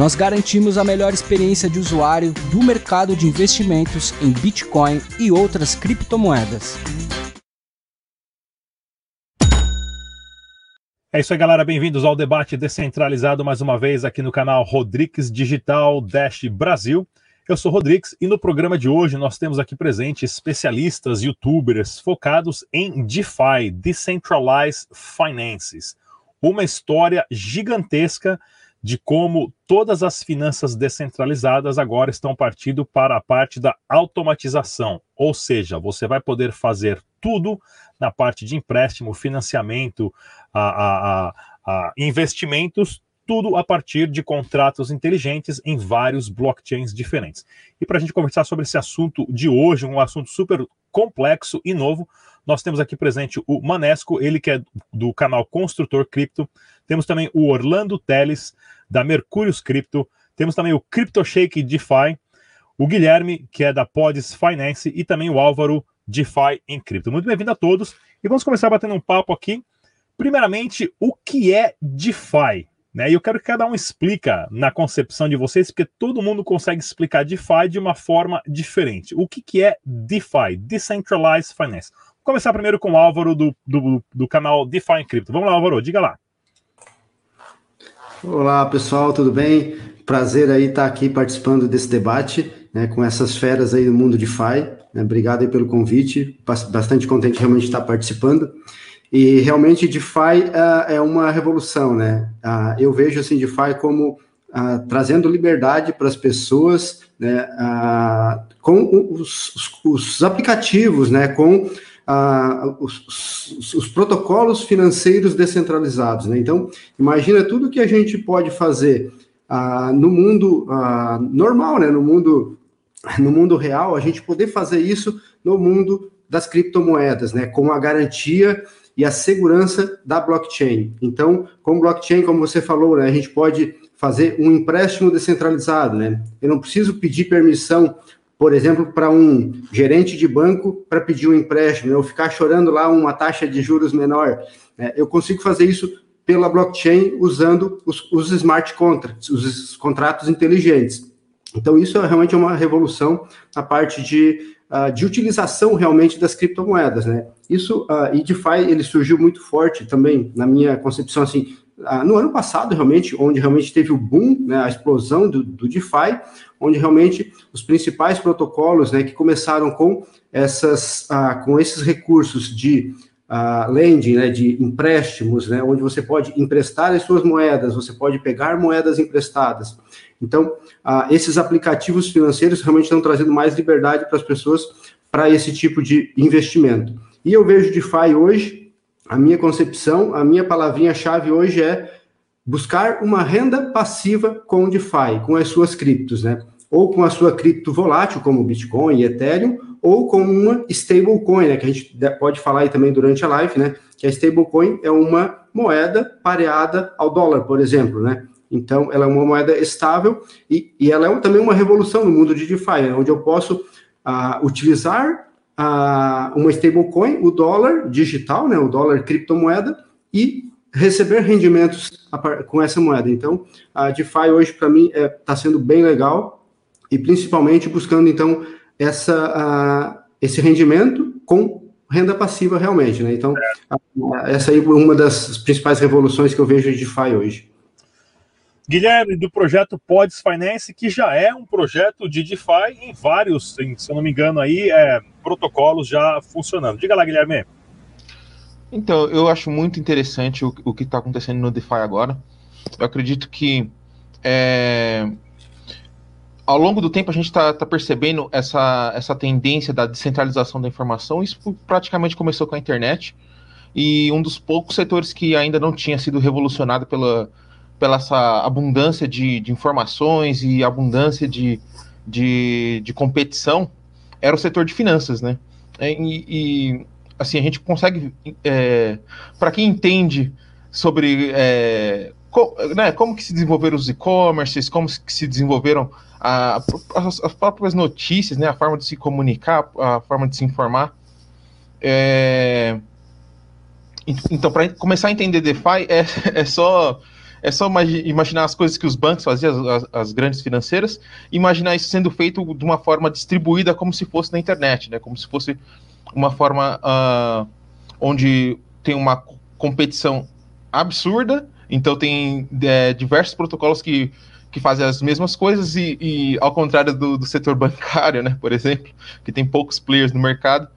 Nós garantimos a melhor experiência de usuário do mercado de investimentos em Bitcoin e outras criptomoedas. É isso aí, galera. Bem-vindos ao debate descentralizado mais uma vez aqui no canal Rodrigues Digital Dash Brasil. Eu sou Rodrigues e no programa de hoje nós temos aqui presente especialistas, youtubers focados em DeFi, Decentralized Finances. Uma história gigantesca de como todas as finanças descentralizadas agora estão partindo para a parte da automatização, ou seja, você vai poder fazer tudo na parte de empréstimo, financiamento, a, a, a, investimentos, tudo a partir de contratos inteligentes em vários blockchains diferentes. E para a gente conversar sobre esse assunto de hoje, um assunto super complexo e novo, nós temos aqui presente o Manesco, ele que é do canal Construtor Cripto. Temos também o Orlando Teles, da Mercúrios Cripto. Temos também o CryptoShake DeFi. O Guilherme, que é da Pods Finance. E também o Álvaro, DeFi em Cripto. Muito bem-vindo a todos. E vamos começar batendo um papo aqui. Primeiramente, o que é DeFi? Né? E eu quero que cada um explica na concepção de vocês, porque todo mundo consegue explicar DeFi de uma forma diferente. O que, que é DeFi? Decentralized Finance. Começar primeiro com o Álvaro do, do, do canal DeFi em Cripto. Vamos lá, Álvaro, diga lá. Olá, pessoal, tudo bem? Prazer aí estar aqui participando desse debate né, com essas feras aí do mundo DeFi. Né? Obrigado aí pelo convite, bastante contente realmente estar participando. E realmente DeFi uh, é uma revolução, né? Uh, eu vejo assim DeFi como uh, trazendo liberdade para as pessoas, né? com os, os, os, aplicativos, né? Com os, os, os, protocolos financeiros descentralizados, né? Então, imagina tudo que a gente pode fazer no mundo normal, né? No mundo no mundo real, a gente poder fazer isso no mundo das criptomoedas, né? Com a garantia e a segurança da blockchain. Então, com blockchain, como você falou, né, a gente pode fazer um empréstimo descentralizado, né? Eu não preciso pedir permissão, por exemplo, para um gerente de banco para pedir um empréstimo, ou ficar chorando lá uma taxa de juros menor. Né? Eu consigo fazer isso pela blockchain usando os, os smart contracts, os contratos inteligentes. Então, isso é realmente uma revolução na parte de uh, de utilização realmente das criptomoedas, né? Isso, uh, e DeFi, ele surgiu muito forte também, na minha concepção, assim, uh, no ano passado, realmente, onde realmente teve o boom, né, a explosão do, do DeFi, onde realmente os principais protocolos, né, que começaram com essas, uh, com esses recursos de uh, lending, né, de empréstimos, né, onde você pode emprestar as suas moedas, você pode pegar moedas emprestadas. Então, uh, esses aplicativos financeiros realmente estão trazendo mais liberdade para as pessoas para esse tipo de investimento. E eu vejo DeFi hoje, a minha concepção, a minha palavrinha-chave hoje é buscar uma renda passiva com DeFi, com as suas criptos, né? Ou com a sua cripto volátil, como Bitcoin e Ethereum, ou com uma stablecoin, né? Que a gente pode falar aí também durante a live, né? Que a stablecoin é uma moeda pareada ao dólar, por exemplo, né? Então, ela é uma moeda estável e, e ela é também uma revolução no mundo de DeFi, né, onde eu posso uh, utilizar uh, uma stablecoin, o dólar digital, né, o dólar criptomoeda, e receber rendimentos com essa moeda. Então, a DeFi hoje, para mim, está é, tá sendo bem legal e principalmente buscando, então, essa, uh, esse rendimento com renda passiva realmente. Né? Então, essa aí é uma das principais revoluções que eu vejo de DeFi hoje. Guilherme, do projeto Pods Finance, que já é um projeto de DeFi em vários, se eu não me engano, aí, é, protocolos já funcionando. Diga lá, Guilherme. Então, eu acho muito interessante o, o que está acontecendo no DeFi agora. Eu acredito que é, ao longo do tempo a gente está tá percebendo essa, essa tendência da descentralização da informação. Isso praticamente começou com a internet. E um dos poucos setores que ainda não tinha sido revolucionado pela, pela essa abundância de, de informações e abundância de, de, de competição era o setor de finanças, né? E, e assim, a gente consegue, é, para quem entende sobre é, co, né, como que se desenvolveram os e-commerces, como que se desenvolveram a, as, as, próprias notícias, né, a forma de se comunicar, a forma de se informar. É, então, para começar a entender DeFi, é, é só é só imaginar as coisas que os bancos faziam, as, as, grandes financeiras, imaginar isso sendo feito de uma forma distribuída como se fosse na internet, né? Como se fosse uma forma uh, onde tem uma competição absurda, então tem é, diversos protocolos que, que fazem as mesmas coisas e, e ao contrário do, do, setor bancário, né, por exemplo, que tem poucos players no mercado,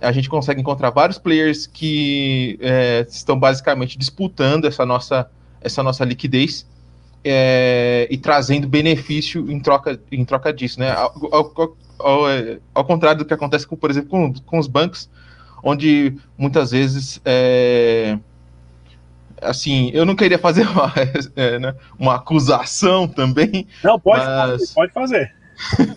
a gente consegue encontrar vários players que é, estão basicamente disputando essa nossa essa nossa liquidez é, e trazendo benefício em troca, em troca disso, né? Ao, ao, ao, é, ao contrário do que acontece, com, por exemplo, com, com os bancos, onde muitas vezes é, assim, eu não queria fazer uma, é, né, uma acusação também. Não, pode, mas... pode fazer.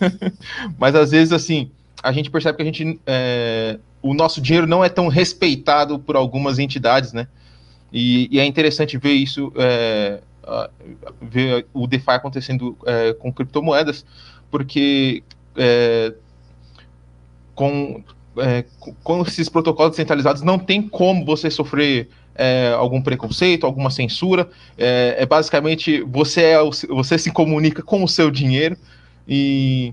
mas às vezes, assim, a gente percebe que a gente. É, o nosso dinheiro não é tão respeitado por algumas entidades, né? E, e é interessante ver isso, é, ver o DeFi acontecendo é, com criptomoedas, porque é, com, é, com esses protocolos descentralizados não tem como você sofrer é, algum preconceito, alguma censura. É, é basicamente você, é você se comunica com o seu dinheiro e,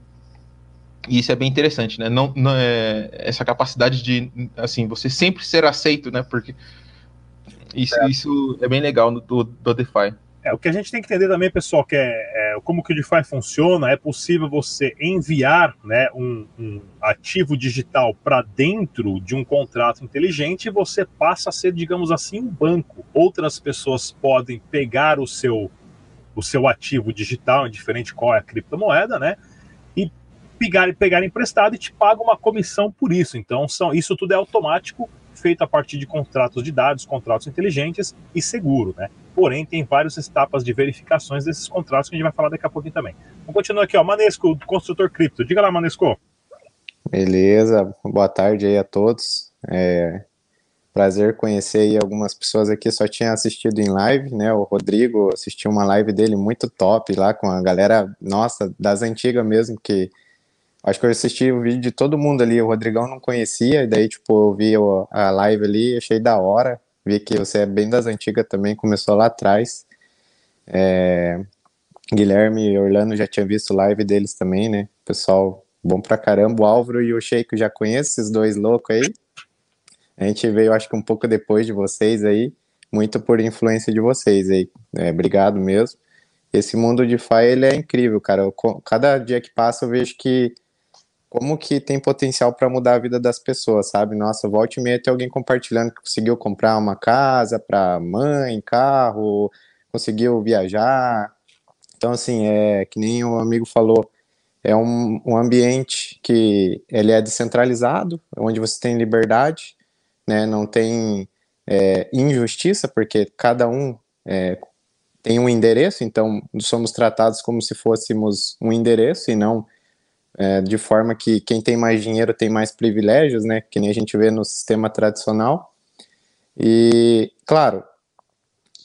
e isso é bem interessante, né? Não, não é, essa capacidade de assim você sempre ser aceito, né? Porque isso é, isso é bem legal do, do DeFi. É, o que a gente tem que entender também, pessoal, que é, é como que o DeFi funciona, é possível você enviar né, um, um ativo digital para dentro de um contrato inteligente e você passa a ser, digamos assim, um banco. Outras pessoas podem pegar o seu, o seu ativo digital, indiferente qual é a criptomoeda, né? E pegar, pegar emprestado e te paga uma comissão por isso. Então, são, isso tudo é automático feito a partir de contratos de dados, contratos inteligentes e seguro, né? Porém, tem várias etapas de verificações desses contratos que a gente vai falar daqui a pouquinho também. Vamos continuar aqui, ó. Manesco, construtor cripto. Diga lá, Manesco. Beleza, boa tarde aí a todos. É, prazer conhecer aí algumas pessoas aqui, só tinha assistido em live, né? O Rodrigo assistiu uma live dele muito top lá com a galera, nossa, das antigas mesmo, que Acho que eu assisti o vídeo de todo mundo ali, o Rodrigão não conhecia, e daí, tipo, eu vi a live ali, achei da hora, vi que você é bem das antigas também, começou lá atrás. É... Guilherme e Orlando já tinha visto live deles também, né? Pessoal bom pra caramba. O Álvaro e o Sheik já conheço esses dois loucos aí. A gente veio, acho que um pouco depois de vocês aí, muito por influência de vocês aí. É, obrigado mesmo. Esse mundo de FI, ele é incrível, cara. Eu, cada dia que passa eu vejo que como que tem potencial para mudar a vida das pessoas, sabe? Nossa, volte e meia tem alguém compartilhando que conseguiu comprar uma casa para mãe, carro, conseguiu viajar. Então, assim, é que nem o amigo falou, é um, um ambiente que ele é descentralizado, onde você tem liberdade, né? Não tem é, injustiça, porque cada um é, tem um endereço, então somos tratados como se fôssemos um endereço e não é, de forma que quem tem mais dinheiro tem mais privilégios, né, que nem a gente vê no sistema tradicional. E, claro,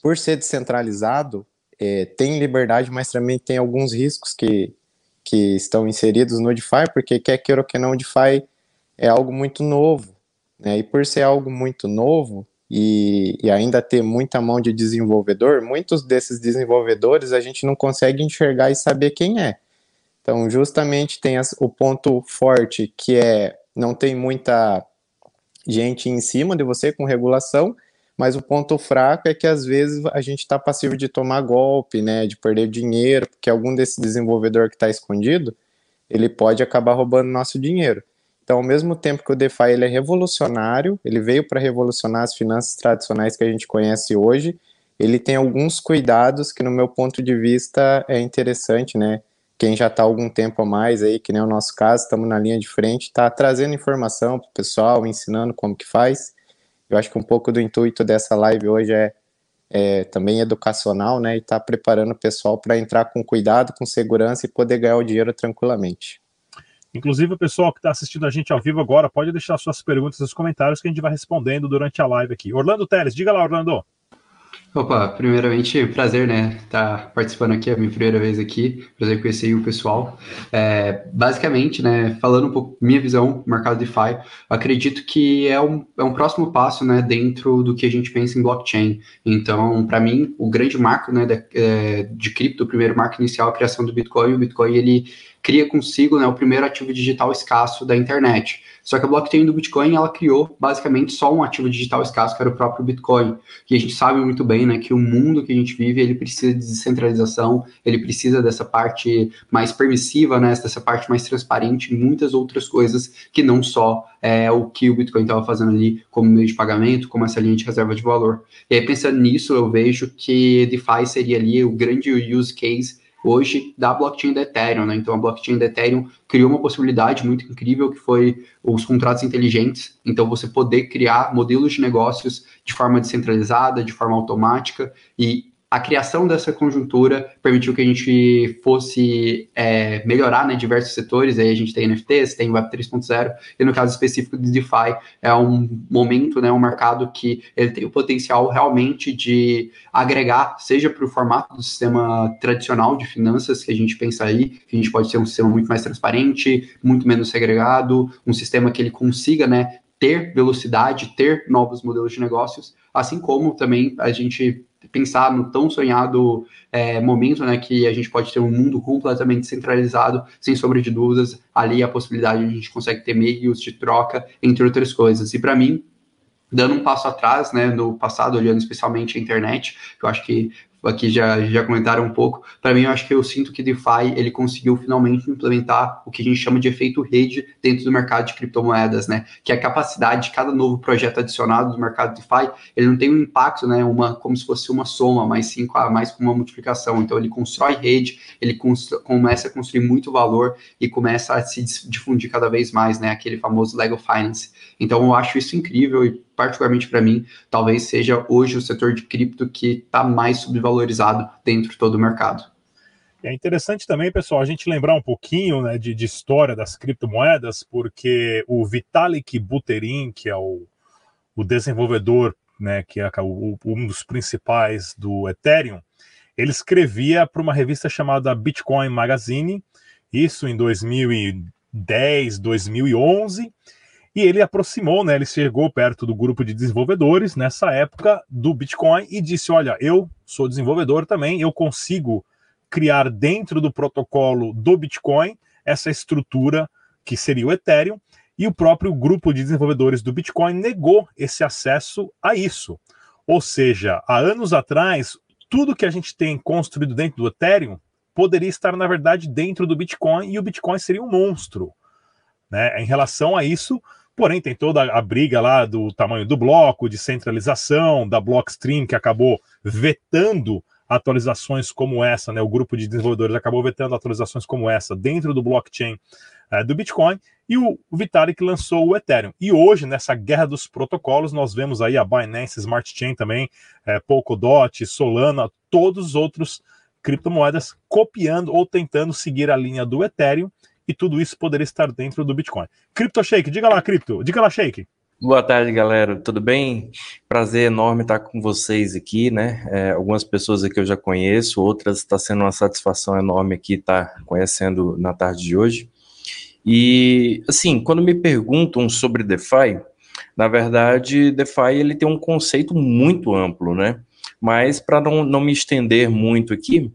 por ser descentralizado, é, tem liberdade, mas também tem alguns riscos que, que estão inseridos no DeFi, porque quer queira ou que não, o DeFi é algo muito novo, né, e por ser algo muito novo, e, e, ainda ter muita mão de desenvolvedor, muitos desses desenvolvedores a gente não consegue enxergar e saber quem é. Então, justamente tem as, o ponto forte que é não tem muita gente em cima de você com regulação, mas o ponto fraco é que às vezes a gente está passivo de tomar golpe, né, de perder dinheiro, porque algum desse desenvolvedor que está escondido, ele pode acabar roubando nosso dinheiro. Então, ao mesmo tempo que o DeFi ele é revolucionário, ele veio para revolucionar as finanças tradicionais que a gente conhece hoje, ele tem alguns cuidados que, no meu ponto de vista, é interessante, né? Quem já está algum tempo a mais aí, que nem o nosso caso, estamos na linha de frente, está trazendo informação para o pessoal, ensinando como que faz. Eu acho que um pouco do intuito dessa live hoje é, é, também educacional, né? E está preparando o pessoal para entrar com cuidado, com segurança e poder ganhar o dinheiro tranquilamente. Inclusive, o pessoal que está assistindo a gente ao vivo agora pode deixar suas perguntas nos comentários que a gente vai respondendo durante a live aqui. Orlando Teles, diga lá, Orlando. Opa, primeiramente, prazer, né, estar tá participando aqui, é a minha primeira vez aqui, prazer conhecer o pessoal. É, basicamente, né, falando um pouco minha visão do mercado DeFi, acredito que é um, é um próximo passo, né, dentro do que a gente pensa em blockchain. Então, para mim, o grande marco, né, de, é, de cripto, o primeiro marco inicial, é a criação do Bitcoin, o Bitcoin, ele cria consigo, né, o primeiro ativo digital escasso da internet. Só que a blockchain do Bitcoin, ela criou basicamente só um ativo digital escasso, que era o próprio Bitcoin. E a gente sabe muito bem, né, que o mundo que a gente vive, ele precisa de descentralização, ele precisa dessa parte mais permissiva, né, dessa parte mais transparente, muitas outras coisas que não só é, o que o Bitcoin estava fazendo ali como meio de pagamento, como essa linha de reserva de valor. E aí, pensando nisso, eu vejo que DeFi seria ali o grande use case hoje da blockchain da Ethereum, né? Então a blockchain da Ethereum criou uma possibilidade muito incrível que foi os contratos inteligentes. Então você poder criar modelos de negócios de forma descentralizada, de forma automática e a criação dessa conjuntura permitiu que a gente fosse é, melhorar né, diversos setores. Aí a gente tem NFTs, tem Web 3.0, e no caso específico do DeFi, é um momento, né, um mercado que ele tem o potencial realmente de agregar, seja para o formato do sistema tradicional de finanças que a gente pensa aí, que a gente pode ter um sistema muito mais transparente, muito menos segregado, um sistema que ele consiga né, ter velocidade, ter novos modelos de negócios, assim como também a gente pensar no tão sonhado é, momento, né, que a gente pode ter um mundo completamente centralizado, sem sombra de dúvidas, ali a possibilidade de a gente consegue ter meios de troca, entre outras coisas. E para mim, dando um passo atrás, né, no passado, olhando especialmente a internet, que eu acho que aqui já, já comentaram um pouco. Para mim, eu acho que eu sinto que DeFi ele conseguiu finalmente implementar o que a gente chama de efeito rede dentro do mercado de criptomoedas, né? Que é a capacidade de cada novo projeto adicionado do mercado DeFi, ele não tem um impacto, né? Uma como se fosse uma soma, mas sim mais com uma multiplicação. Então ele constrói rede, ele começa a construir muito valor e começa a se difundir cada vez mais, né? Aquele famoso Lego Finance. Então eu acho isso incrível e particularmente para mim, talvez seja hoje o setor de cripto que está mais subvalorizado dentro de todo o mercado. É interessante também, pessoal, a gente lembrar um pouquinho né, de, de história das criptomoedas, porque o Vitalik Buterin, que é o, o desenvolvedor, né, que é o, um dos principais do Ethereum, ele escrevia para uma revista chamada Bitcoin Magazine, isso em 2010, 2011, e ele aproximou, né? Ele chegou perto do grupo de desenvolvedores nessa época do Bitcoin e disse: Olha, eu sou desenvolvedor também, eu consigo criar dentro do protocolo do Bitcoin essa estrutura que seria o Ethereum. E o próprio grupo de desenvolvedores do Bitcoin negou esse acesso a isso. Ou seja, há anos atrás, tudo que a gente tem construído dentro do Ethereum poderia estar, na verdade, dentro do Bitcoin e o Bitcoin seria um monstro. Né? Em relação a isso, Porém, tem toda a briga lá do tamanho do bloco, de centralização, da Blockstream, que acabou vetando atualizações como essa, né? O grupo de desenvolvedores acabou vetando atualizações como essa dentro do blockchain é, do Bitcoin, e o Vitalik lançou o Ethereum. E hoje, nessa guerra dos protocolos, nós vemos aí a Binance Smart Chain também, é, Polkadot, Solana, todos os outros criptomoedas copiando ou tentando seguir a linha do Ethereum e tudo isso poderia estar dentro do Bitcoin. Crypto Shake, diga lá, Crypto, diga lá, Shake. Boa tarde, galera. Tudo bem? Prazer enorme estar com vocês aqui, né? É, algumas pessoas aqui eu já conheço, outras está sendo uma satisfação enorme aqui estar conhecendo na tarde de hoje. E, assim, quando me perguntam sobre DeFi, na verdade, DeFi ele tem um conceito muito amplo, né? Mas para não, não me estender muito aqui,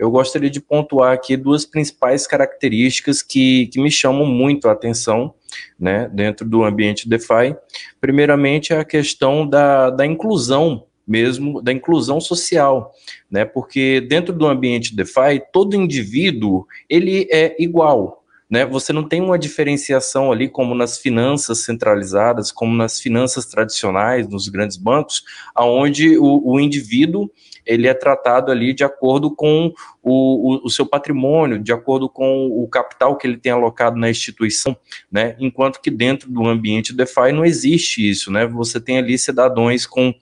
eu gostaria de pontuar aqui duas principais características que, que me chamam muito a atenção né, dentro do ambiente DeFi. Primeiramente, a questão da, da inclusão mesmo, da inclusão social, né, porque dentro do ambiente DeFi, todo indivíduo, ele é igual, né? Você não tem uma diferenciação ali como nas finanças centralizadas, como nas finanças tradicionais, nos grandes bancos, aonde o, o indivíduo ele é tratado ali de acordo com o, o, o, seu patrimônio, de acordo com o capital que ele tem alocado na instituição, né? Enquanto que dentro do ambiente DeFi não existe isso, né? Você tem ali cidadãos com,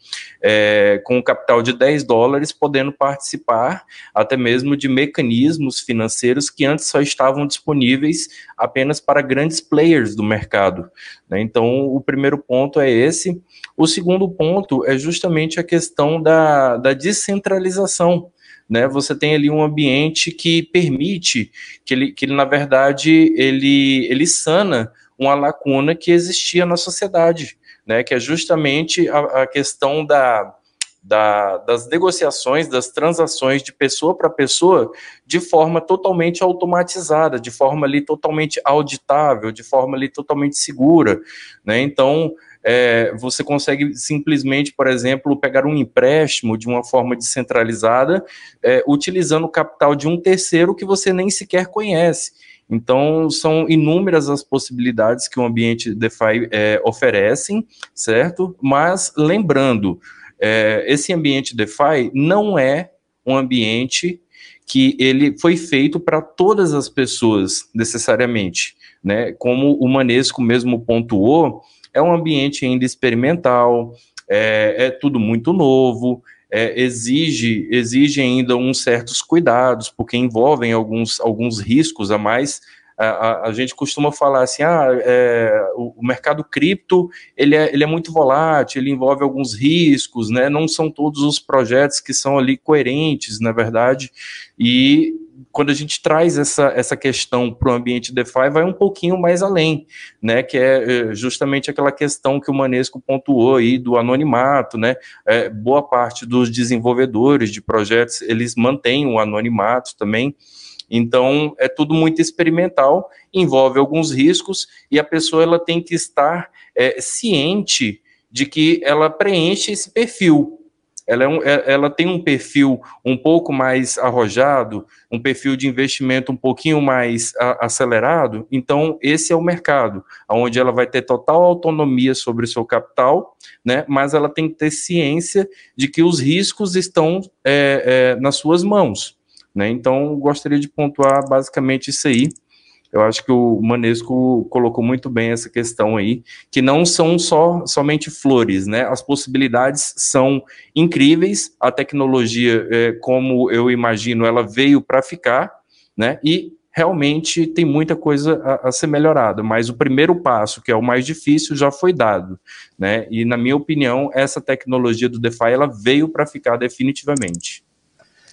é, com capital de 10 dólares podendo participar até mesmo de mecanismos financeiros que antes só estavam disponíveis apenas para grandes players do mercado. Né? Então, o primeiro ponto é esse. O segundo ponto é justamente a questão da, da descentralização né? Você tem ali um ambiente que permite que ele, que ele na verdade, ele, ele sana uma lacuna que existia na sociedade, né? Que é justamente a, a questão da, da, das negociações, das transações de pessoa para pessoa de forma totalmente automatizada, de forma ali totalmente auditável, de forma ali totalmente segura, né? Então, é, você consegue simplesmente, por exemplo, pegar um empréstimo de uma forma descentralizada, é, utilizando o capital de um terceiro que você nem sequer conhece. Então, são inúmeras as possibilidades que o ambiente DeFi é, oferecem, certo? Mas, lembrando, é, esse ambiente DeFi não é um ambiente que ele foi feito para todas as pessoas, necessariamente, né? Como o Manesco mesmo pontuou, é um ambiente ainda experimental, é, é tudo muito novo, é, exige, exige ainda uns certos cuidados, porque envolvem alguns, alguns riscos a mais. A, a, a gente costuma falar assim, ah, é, o, o, mercado cripto, ele é, ele é muito volátil, ele envolve alguns riscos, né, não são todos os projetos que são ali coerentes, na verdade, e quando a gente traz essa, essa questão para o ambiente DeFi, vai um pouquinho mais além, né? Que é, é justamente aquela questão que o Manesco pontuou aí do anonimato, né? É, boa parte dos desenvolvedores de projetos eles mantêm o anonimato também. Então é tudo muito experimental, envolve alguns riscos e a pessoa ela tem que estar é, ciente de que ela preenche esse perfil, ela, é um, é, ela tem um perfil um pouco mais arrojado, um perfil de investimento um pouquinho mais a, acelerado, então esse é o mercado, onde ela vai ter total autonomia sobre o seu capital, né, mas ela tem que ter ciência de que os riscos estão é, é, nas suas mãos. Né, então, gostaria de pontuar basicamente isso aí. Eu acho que o Manesco colocou muito bem essa questão aí, que não são só somente flores, né? As possibilidades são incríveis, a tecnologia, é, como eu imagino, ela veio para ficar, né? E realmente tem muita coisa a, a, ser melhorada, mas o primeiro passo, que é o mais difícil, já foi dado, né? E na minha opinião, essa tecnologia do DeFi ela veio para ficar definitivamente.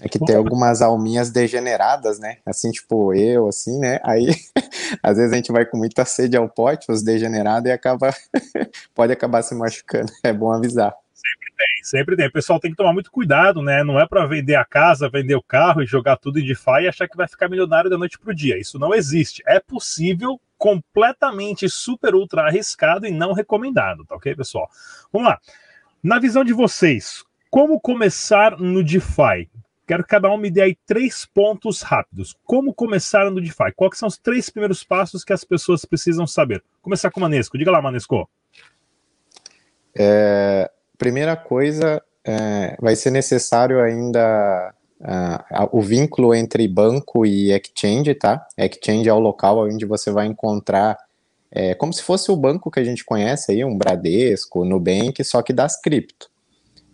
É que tem algumas alminhas degeneradas, né? Assim, tipo eu, assim, né? Aí, às vezes a gente vai com muita sede ao pote, os degenerados, e acaba. pode acabar se machucando. É bom avisar. Sempre tem, sempre tem. O pessoal tem que tomar muito cuidado, né? Não é para vender a casa, vender o carro e jogar tudo em DeFi e achar que vai ficar milionário da noite pro dia. Isso não existe. É possível, completamente super ultra arriscado e não recomendado, tá ok, pessoal? Vamos lá. Na visão de vocês, como começar no DeFi? Quero que cada um me dê aí três pontos rápidos. Como começar no DeFi? Quais são os três primeiros passos que as pessoas precisam saber? Começar com o Manesco. Diga lá, Manesco. É, primeira coisa, é, vai ser necessário ainda uh, o vínculo entre banco e exchange, tá? Exchange é o local onde você vai encontrar, é, como se fosse o banco que a gente conhece aí, um Bradesco, Nubank, só que das cripto.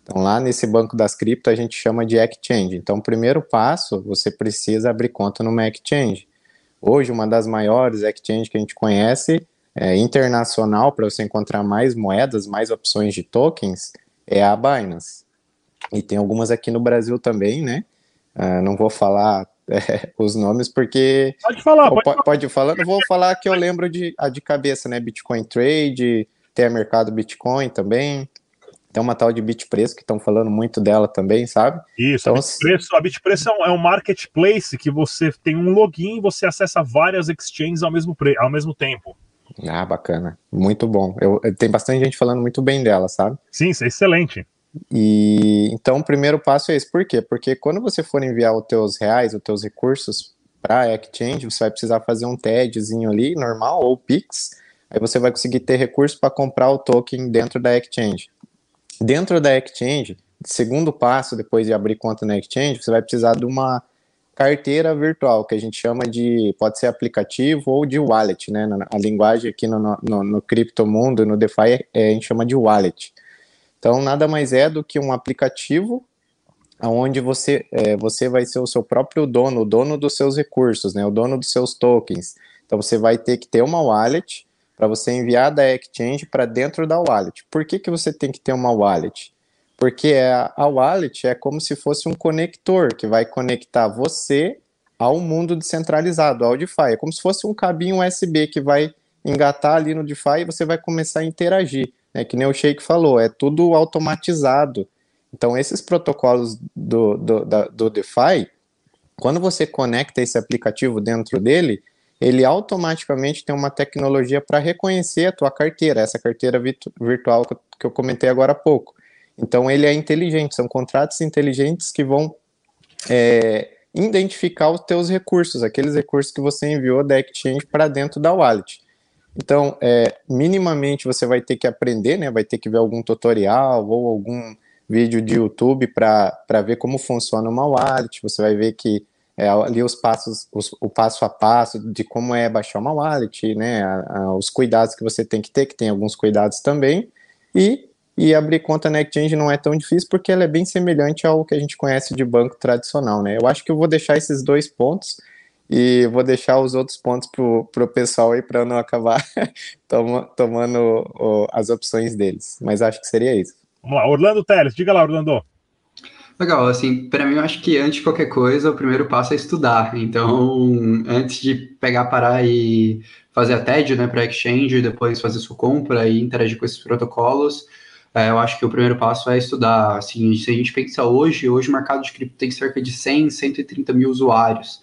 Então, lá nesse banco das cripto, a gente chama de exchange. Então, o primeiro passo, você precisa abrir conta numa exchange. Hoje, uma das maiores exchanges que a gente conhece, é, internacional, para você encontrar mais moedas, mais opções de tokens, é a Binance. E tem algumas aqui no Brasil também, né? Uh, não vou falar é, os nomes porque. Pode falar, pode, pode, pode falar. Não vou falar que eu lembro de, a de cabeça, né? Bitcoin Trade, tem a Mercado Bitcoin também. Tem uma tal de Bitpreço que estão falando muito dela também, sabe? Isso, então, a Bitpreço, a Bitpreço é, um, é um marketplace que você tem um login e você acessa várias exchanges ao mesmo, pre, ao mesmo tempo. Ah, bacana. Muito bom. Eu, tem bastante gente falando muito bem dela, sabe? Sim, isso é excelente. E então o primeiro passo é esse. Por quê? Porque quando você for enviar os teus reais, os teus recursos para a Exchange, você vai precisar fazer um TEDzinho ali, normal, ou Pix, aí você vai conseguir ter recurso para comprar o token dentro da Exchange. Dentro da Exchange, segundo passo, depois de abrir conta na Exchange, você vai precisar de uma carteira virtual, que a gente chama de, pode ser aplicativo ou de wallet, né? A linguagem aqui no, no, no criptomundo, no DeFi, é, a gente chama de wallet. Então, nada mais é do que um aplicativo onde você, é, você vai ser o seu próprio dono, o dono dos seus recursos, né? O dono dos seus tokens. Então, você vai ter que ter uma wallet para você enviar da exchange para dentro da wallet. Por que, que você tem que ter uma wallet? Porque a, a wallet é como se fosse um conector que vai conectar você ao mundo descentralizado, ao DeFi. É como se fosse um cabinho USB que vai engatar ali no DeFi e você vai começar a interagir. É que nem o Sheik falou, é tudo automatizado. Então, esses protocolos do, do, da, do DeFi, quando você conecta esse aplicativo dentro dele, ele automaticamente tem uma tecnologia para reconhecer a tua carteira, essa carteira virtual que eu comentei agora há pouco. Então ele é inteligente, são contratos inteligentes que vão é, identificar os teus recursos, aqueles recursos que você enviou da Exchange para dentro da wallet. Então, é, minimamente você vai ter que aprender, né? Vai ter que ver algum tutorial ou algum vídeo de YouTube para ver como funciona uma wallet. Você vai ver que é, ali os passos, os, o passo a passo de como é baixar uma wallet, né? A, a, os cuidados que você tem que ter, que tem alguns cuidados também. E e abrir conta na Exchange não é tão difícil porque ela é bem semelhante ao que a gente conhece de banco tradicional, né? Eu acho que eu vou deixar esses dois pontos e vou deixar os outros pontos pro, pro pessoal aí para não acabar toma, tomando o, as opções deles. Mas acho que seria isso. Vamos lá, Orlando Teles, diga lá, Orlando. Legal, assim, para mim eu acho que antes de qualquer coisa, o primeiro passo é estudar. Então, antes de pegar, parar e fazer a TED, né, para Exchange, depois fazer sua compra e interagir com esses protocolos, é, eu acho que o primeiro passo é estudar. Assim, se a gente pensa hoje, hoje o mercado de cripto tem cerca de 100, 130 mil usuários.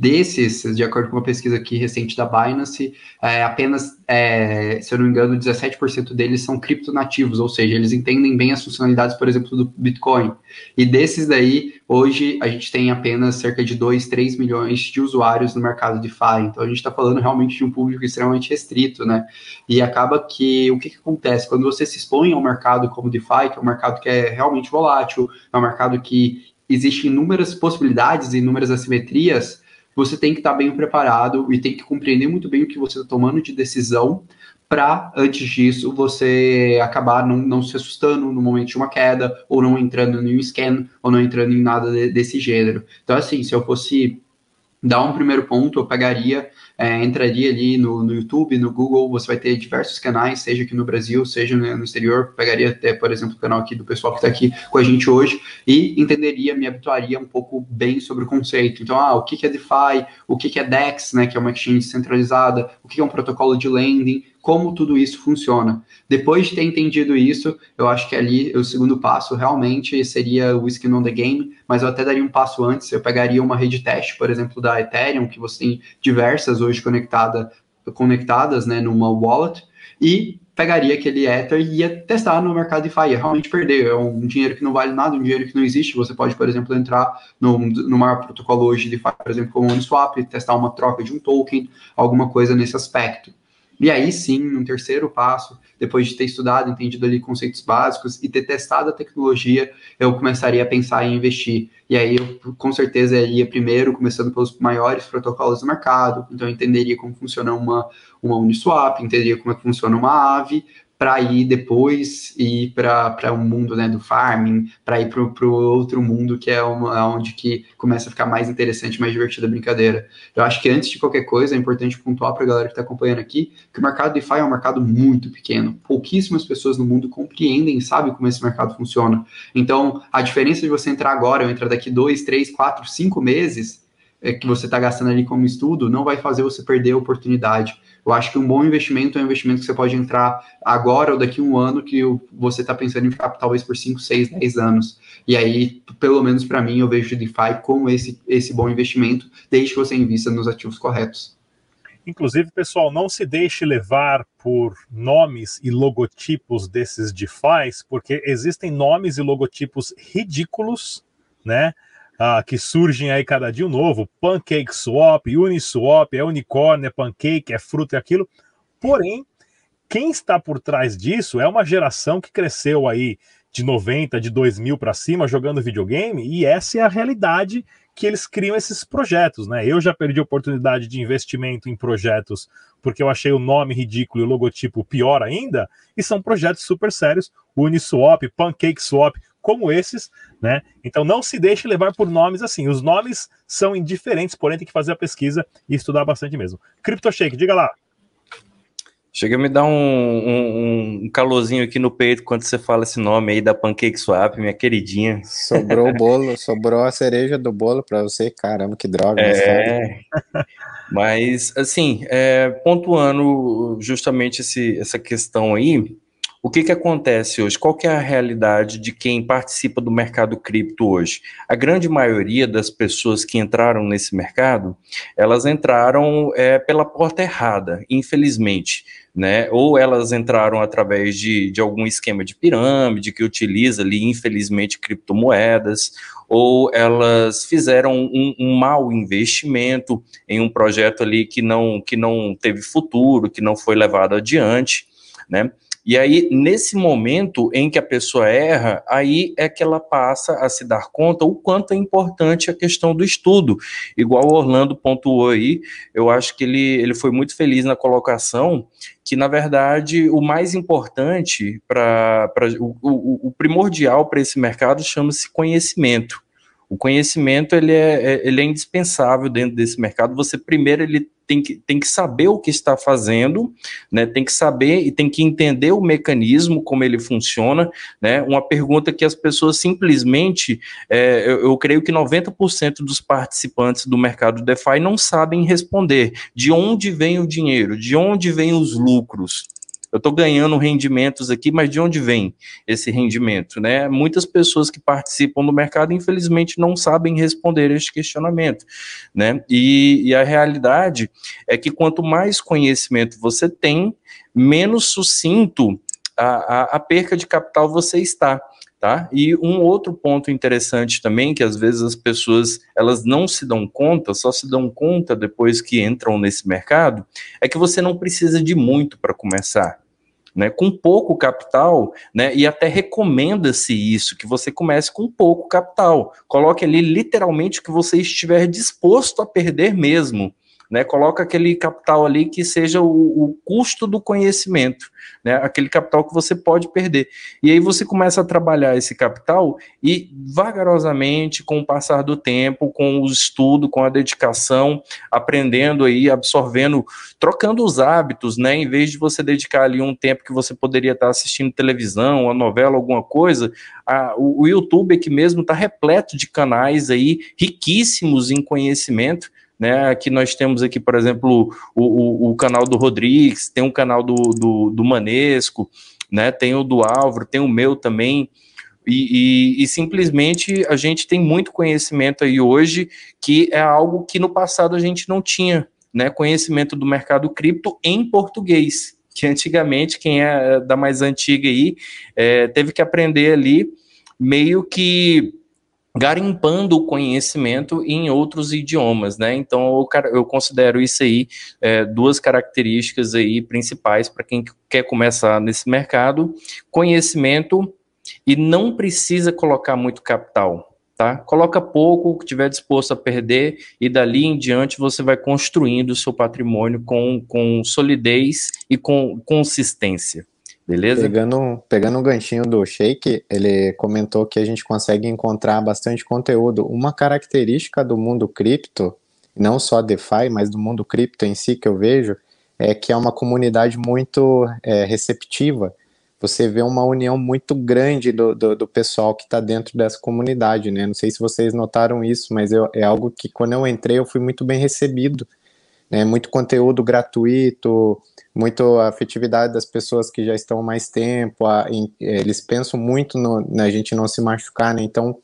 Desses, de acordo com uma pesquisa aqui recente da Binance, é, apenas, é, se eu não me engano, 17% deles são criptonativos, ou seja, eles entendem bem as funcionalidades, por exemplo, do Bitcoin. E desses daí, hoje a gente tem apenas cerca de 2, 3 milhões de usuários no mercado DeFi. Então a gente está falando realmente de um público extremamente restrito, né? E acaba que o que, que acontece? Quando você se expõe ao mercado como DeFi, que é um mercado que é realmente volátil, é um mercado que existe inúmeras possibilidades inúmeras assimetrias você tem que estar tá bem preparado e tem que compreender muito bem o que você está tomando de decisão para, antes disso, você acabar não, não se assustando no momento de uma queda, ou não entrando em um scan, ou não entrando em nada de, desse gênero. Então, assim, se eu fosse dar um primeiro ponto, eu pegaria é, entraria ali no, no YouTube, no Google, você vai ter diversos canais, seja aqui no Brasil, seja no exterior, pegaria até, por exemplo, o canal aqui do pessoal que está aqui com a gente hoje e entenderia, me habituaria um pouco bem sobre o conceito. Então, ah, o que, que é DeFi, o que, que é DEX, né, que é uma exchange centralizada, o que é um protocolo de lending, como tudo isso funciona. Depois de ter entendido isso, eu acho que ali o segundo passo realmente seria o skin on the game, mas eu até daria um passo antes, eu pegaria uma rede teste, por exemplo, da Ethereum, que você tem diversas hoje conectada, conectadas né, numa wallet, e pegaria aquele Ether e ia testar no mercado DeFi, ia realmente perder. É um dinheiro que não vale nada, um dinheiro que não existe. Você pode, por exemplo, entrar no, no maior protocolo hoje de DeFi, por exemplo, como o Uniswap, testar uma troca de um token, alguma coisa nesse aspecto. E aí sim, no terceiro passo, depois de ter estudado, entendido ali conceitos básicos e ter testado a tecnologia, eu começaria a pensar em investir. E aí eu com certeza iria primeiro, começando pelos maiores protocolos do mercado, então eu entenderia como funciona uma, uma Uniswap, entenderia como é que funciona uma AVE, para ir depois ir para o um mundo né, do farming, para ir para o outro mundo que é uma, onde que começa a ficar mais interessante, mais divertida a brincadeira. Eu acho que antes de qualquer coisa é importante pontuar para a galera que está acompanhando aqui que o mercado DeFi é um mercado muito pequeno. Pouquíssimas pessoas no mundo compreendem e sabem como esse mercado funciona. Então, a diferença de você entrar agora ou entrar daqui dois, três, quatro, cinco meses é, que você está gastando ali como estudo não vai fazer você perder a oportunidade. Eu acho que um bom investimento é um investimento que você pode entrar agora ou daqui a um ano que você está pensando em ficar talvez por 5, 6, 10 anos. E aí, pelo menos para mim, eu vejo o DeFi como esse, esse bom investimento, desde que você invista nos ativos corretos. Inclusive, pessoal, não se deixe levar por nomes e logotipos desses DeFis, porque existem nomes e logotipos ridículos, né? Ah, que surgem aí cada dia um novo, Pancake Swap, Uniswap, é unicórnio, é pancake, é fruta, é aquilo. Porém, quem está por trás disso é uma geração que cresceu aí de 90, de 2000 para cima jogando videogame, e essa é a realidade que eles criam esses projetos, né? Eu já perdi oportunidade de investimento em projetos porque eu achei o nome ridículo e o logotipo pior ainda, e são projetos super sérios, Uniswap, Pancake Swap, como esses, né? Então não se deixe levar por nomes assim. Os nomes são indiferentes, porém tem que fazer a pesquisa e estudar bastante mesmo. CryptoShake, diga lá. Chega a me dar um, um, um, calorzinho aqui no peito quando você fala esse nome aí da Pancake Swap, minha queridinha. Sobrou o bolo, sobrou a cereja do bolo para você. Caramba, que droga. É, mas, assim, é, pontuando justamente esse, essa questão aí, o que, que acontece hoje? Qual que é a realidade de quem participa do mercado cripto hoje? A grande maioria das pessoas que entraram nesse mercado, elas entraram é, pela porta errada, infelizmente. Né? Ou elas entraram através de, de algum esquema de pirâmide que utiliza ali, infelizmente, criptomoedas, ou elas fizeram um, um mau investimento em um projeto ali que não, que não teve futuro, que não foi levado adiante, né? E aí, nesse momento em que a pessoa erra, aí é que ela passa a se dar conta o quanto é importante a questão do estudo. Igual o Orlando pontuou aí, eu acho que ele, ele foi muito feliz na colocação, que na verdade o mais importante para o, o, o primordial para esse mercado chama-se conhecimento. O conhecimento ele é, é, ele é indispensável dentro desse mercado. Você primeiro ele tem que, tem que saber o que está fazendo, né? Tem que saber e tem que entender o mecanismo, como ele funciona, né? Uma pergunta que as pessoas simplesmente, é, eu, eu creio que 90% dos participantes do mercado DeFi não sabem responder. De onde vem o dinheiro? De onde vêm os lucros? Eu estou ganhando rendimentos aqui, mas de onde vem esse rendimento? Né? Muitas pessoas que participam do mercado, infelizmente, não sabem responder este questionamento. Né? E, e a realidade é que quanto mais conhecimento você tem, menos sucinto a, a, a perca de capital você está. Tá? E um outro ponto interessante também, que às vezes as pessoas elas não se dão conta, só se dão conta depois que entram nesse mercado, é que você não precisa de muito para começar. Né, com pouco capital, né, e até recomenda-se isso, que você comece com pouco capital. Coloque ali literalmente o que você estiver disposto a perder mesmo né? Coloca aquele capital ali que seja o, o custo do conhecimento, né? Aquele capital que você pode perder. E aí você começa a trabalhar esse capital e vagarosamente, com o passar do tempo, com o estudo, com a dedicação, aprendendo aí, absorvendo, trocando os hábitos, né? Em vez de você dedicar ali um tempo que você poderia estar assistindo televisão, uma novela, alguma coisa, a, o, o YouTube aqui mesmo está repleto de canais aí riquíssimos em conhecimento né? Aqui nós temos aqui, por exemplo, o, o, o canal do Rodrigues, tem um canal do, do, do, Manesco, né? Tem o do Álvaro, tem o meu também. E, e, e, simplesmente a gente tem muito conhecimento aí hoje que é algo que no passado a gente não tinha, né? Conhecimento do mercado cripto em português, que antigamente, quem é da mais antiga aí, é, teve que aprender ali meio que garimpando o conhecimento em outros idiomas, né? Então eu, eu considero isso aí é, duas características aí principais para quem quer começar nesse mercado: conhecimento e não precisa colocar muito capital. Tá? Coloca pouco, que tiver disposto a perder, e dali em diante você vai construindo o seu patrimônio com, com solidez e com consistência. Beleza? Pegando, pegando um ganchinho do Shake, ele comentou que a gente consegue encontrar bastante conteúdo. Uma característica do mundo cripto, não só DeFi, mas do mundo cripto em si que eu vejo, é que é uma comunidade muito é, receptiva. Você vê uma união muito grande do, do, do pessoal que está dentro dessa comunidade, né? Não sei se vocês notaram isso, mas eu, é algo que quando eu entrei eu fui muito bem recebido. Né? Muito conteúdo gratuito, muito a afetividade das pessoas que já estão mais tempo, a, em, eles pensam muito no, na gente não se machucar, né? Então,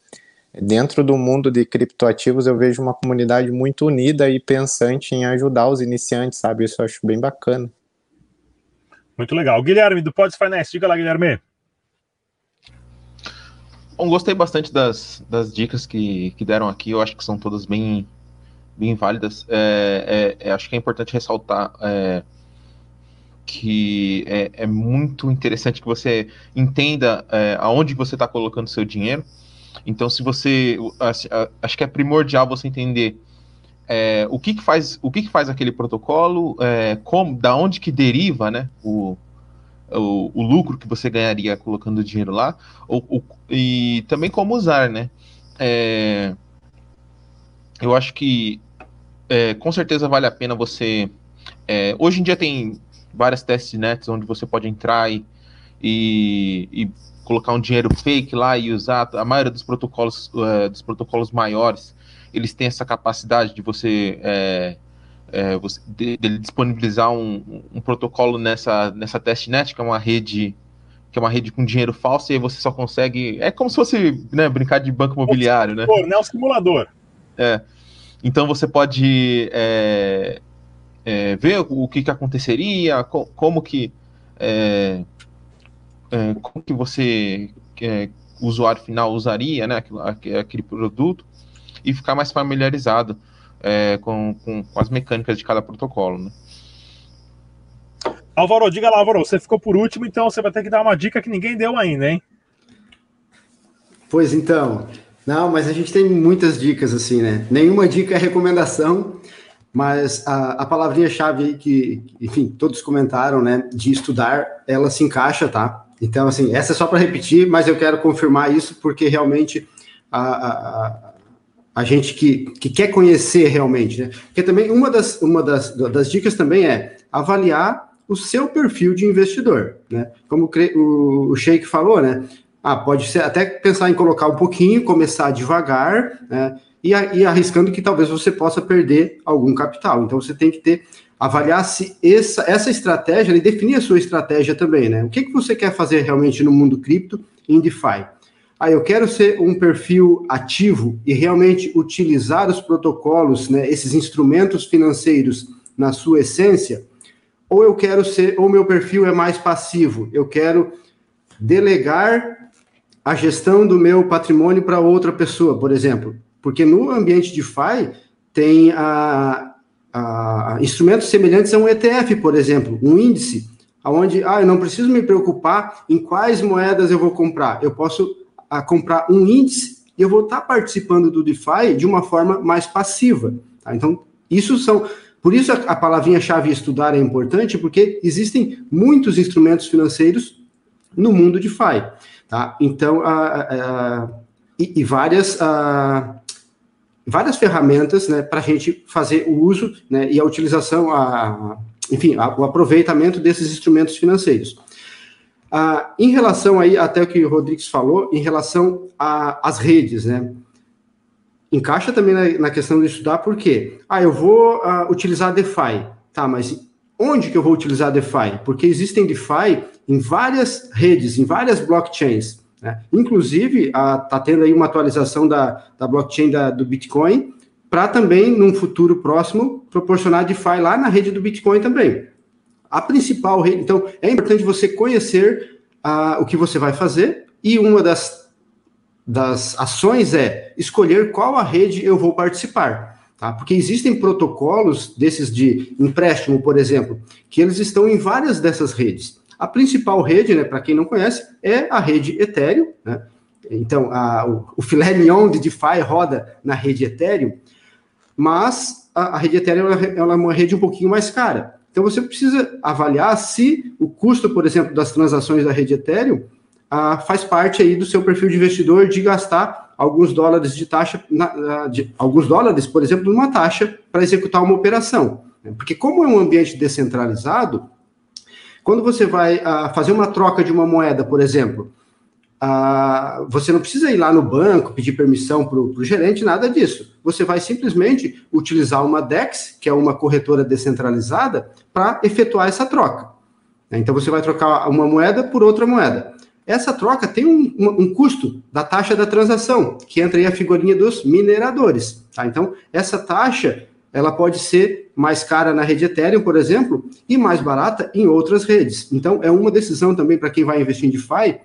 dentro do mundo de criptoativos, eu vejo uma comunidade muito unida e pensante em ajudar os iniciantes, sabe? Isso eu acho bem bacana. Muito legal. Guilherme, do Pods Finance, diga lá, Guilherme. Bom, gostei bastante das, das dicas que, que deram aqui. Eu acho que são todas bem, bem válidas. É, é, é acho que é importante ressaltar é, que é, é, muito interessante que você entenda aonde você está colocando seu dinheiro. Então, se você. Acho que é primordial você entender é, o que, que faz o que, que faz aquele protocolo, é, como, da onde que deriva né, o, o, o, lucro que você ganharia colocando dinheiro lá, ou, ou e também como usar, né? É, eu acho que é, com certeza vale a pena você. É, hoje em dia tem várias testnets onde você pode entrar e, e, e, colocar um dinheiro fake lá e usar. A maioria dos protocolos, uh, dos protocolos maiores, eles têm essa capacidade de você, é, é, você de, de disponibilizar um, um, protocolo nessa, nessa testnet, que é uma rede que é uma rede com dinheiro falso, e aí você só consegue. É como se fosse né, brincar de banco imobiliário, né? É um simulador. É. Então você pode é, é, ver o que, que aconteceria, co como que é, é, como que você é, o usuário final usaria né, aquele, aquele produto e ficar mais familiarizado é, com, com, com, as mecânicas de cada protocolo. Né? Álvaro, diga lá, Álvaro, você ficou por último, então você vai ter que dar uma dica que ninguém deu ainda, hein? Pois então, não, mas a gente tem muitas dicas assim, né? Nenhuma dica é recomendação, mas a, a palavrinha-chave aí que, enfim, todos comentaram, né, de estudar, ela se encaixa, tá? Então, assim, essa é só para repetir, mas eu quero confirmar isso porque realmente a, a, a gente que, que quer conhecer realmente, né? Porque também uma das, uma das, das dicas também é avaliar o seu perfil de investidor, né? Como o, o Sheik falou, né? Ah, pode ser até pensar em colocar um pouquinho, começar devagar, né? e, e arriscando que talvez você possa perder algum capital. Então você tem que ter avaliar se essa, essa estratégia e definir a sua estratégia também, né? O que, que você quer fazer realmente no mundo cripto em DeFi? Ah, eu quero ser um perfil ativo e realmente utilizar os protocolos, né, esses instrumentos financeiros na sua essência, ou eu quero ser, ou meu perfil é mais passivo, eu quero delegar a gestão do meu patrimônio para outra pessoa, por exemplo. Porque no ambiente de DeFi tem a, a, instrumentos semelhantes a um ETF, por exemplo, um índice, onde ah, eu não preciso me preocupar em quais moedas eu vou comprar. Eu posso a, comprar um índice e eu vou estar participando do DeFi de uma forma mais passiva. Tá? Então, isso são. Por isso a, a palavrinha-chave estudar é importante, porque existem muitos instrumentos financeiros no mundo DeFi. Tá? Então, a, a, e, e, várias várias ferramentas né, para a gente fazer o uso né, e a utilização, a, enfim, a, o aproveitamento desses instrumentos financeiros. Ah, em relação aí, até o que o Rodrigues falou, em relação às redes, né? Encaixa também na, na, questão de estudar, por quê? Ah, eu vou uh, utilizar DeFi. Tá, mas onde que eu vou utilizar DeFi? Porque existem DeFi em várias redes, em várias blockchains. Né? Inclusive, está tendo aí uma atualização da, da blockchain da, do Bitcoin para também, num futuro próximo, proporcionar DeFi lá na rede do Bitcoin também. A principal rede, então, é importante você conhecer uh, o que você vai fazer e uma das, das ações é escolher qual a rede eu vou participar. Tá? Porque existem protocolos desses de empréstimo, por exemplo, que eles estão em várias dessas redes. A principal rede, né, para quem não conhece, é a rede Ethereum. Né? Então, a, o, o filé mignon de DeFi roda na rede Ethereum, mas a, a rede Ethereum ela, ela é uma rede um pouquinho mais cara. Então, você precisa avaliar se o custo, por exemplo, das transações da rede Ethereum ah, faz parte aí do seu perfil de investidor de gastar alguns dólares de taxa, na, de, alguns dólares, por exemplo, numa taxa para executar uma operação. Porque como é um ambiente descentralizado, quando você vai uh, fazer uma troca de uma moeda, por exemplo, uh, você não precisa ir lá no banco, pedir permissão para o gerente, nada disso. Você vai simplesmente utilizar uma DEX, que é uma corretora descentralizada, para efetuar essa troca. Então você vai trocar uma moeda por outra moeda. Essa troca tem um, um, custo da taxa da transação, que entra aí a figurinha dos mineradores. Tá? Então, essa taxa ela pode ser mais cara na rede Ethereum, por exemplo, e mais barata em outras redes. Então, é uma decisão também para quem vai investir em DeFi,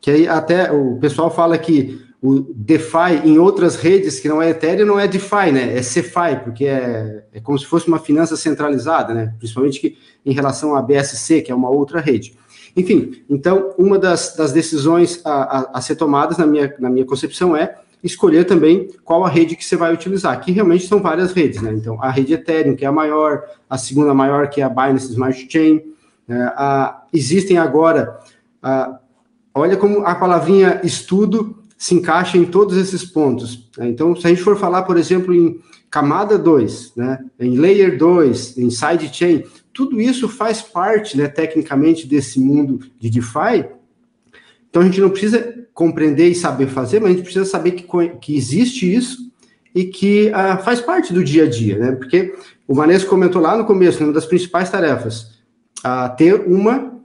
Que aí até o pessoal fala que o DeFi em outras redes que não é Ethereum não é DeFi, né? É CeFi, porque é, é como se fosse uma finança centralizada, né? Principalmente que, em relação à BSC, que é uma outra rede. Enfim, então, uma das, das decisões a, a, a, ser tomadas, na minha, na minha concepção, é escolher também qual a rede que você vai utilizar. Que realmente são várias redes, né? Então, a rede Ethereum, que é a maior, a segunda maior, que é a Binance Smart Chain. É, a, existem agora, a, olha como a palavrinha estudo se encaixa em todos esses pontos. Né? Então, se a gente for falar, por exemplo, em camada 2, né, em layer 2, em sidechain, tudo isso faz parte, né, tecnicamente, desse mundo de DeFi. Então, a gente não precisa compreender e saber fazer, mas a gente precisa saber que, que existe isso e que uh, faz parte do dia a dia, né? Porque o Vanessa comentou lá no começo, uma das principais tarefas, uh, ter uma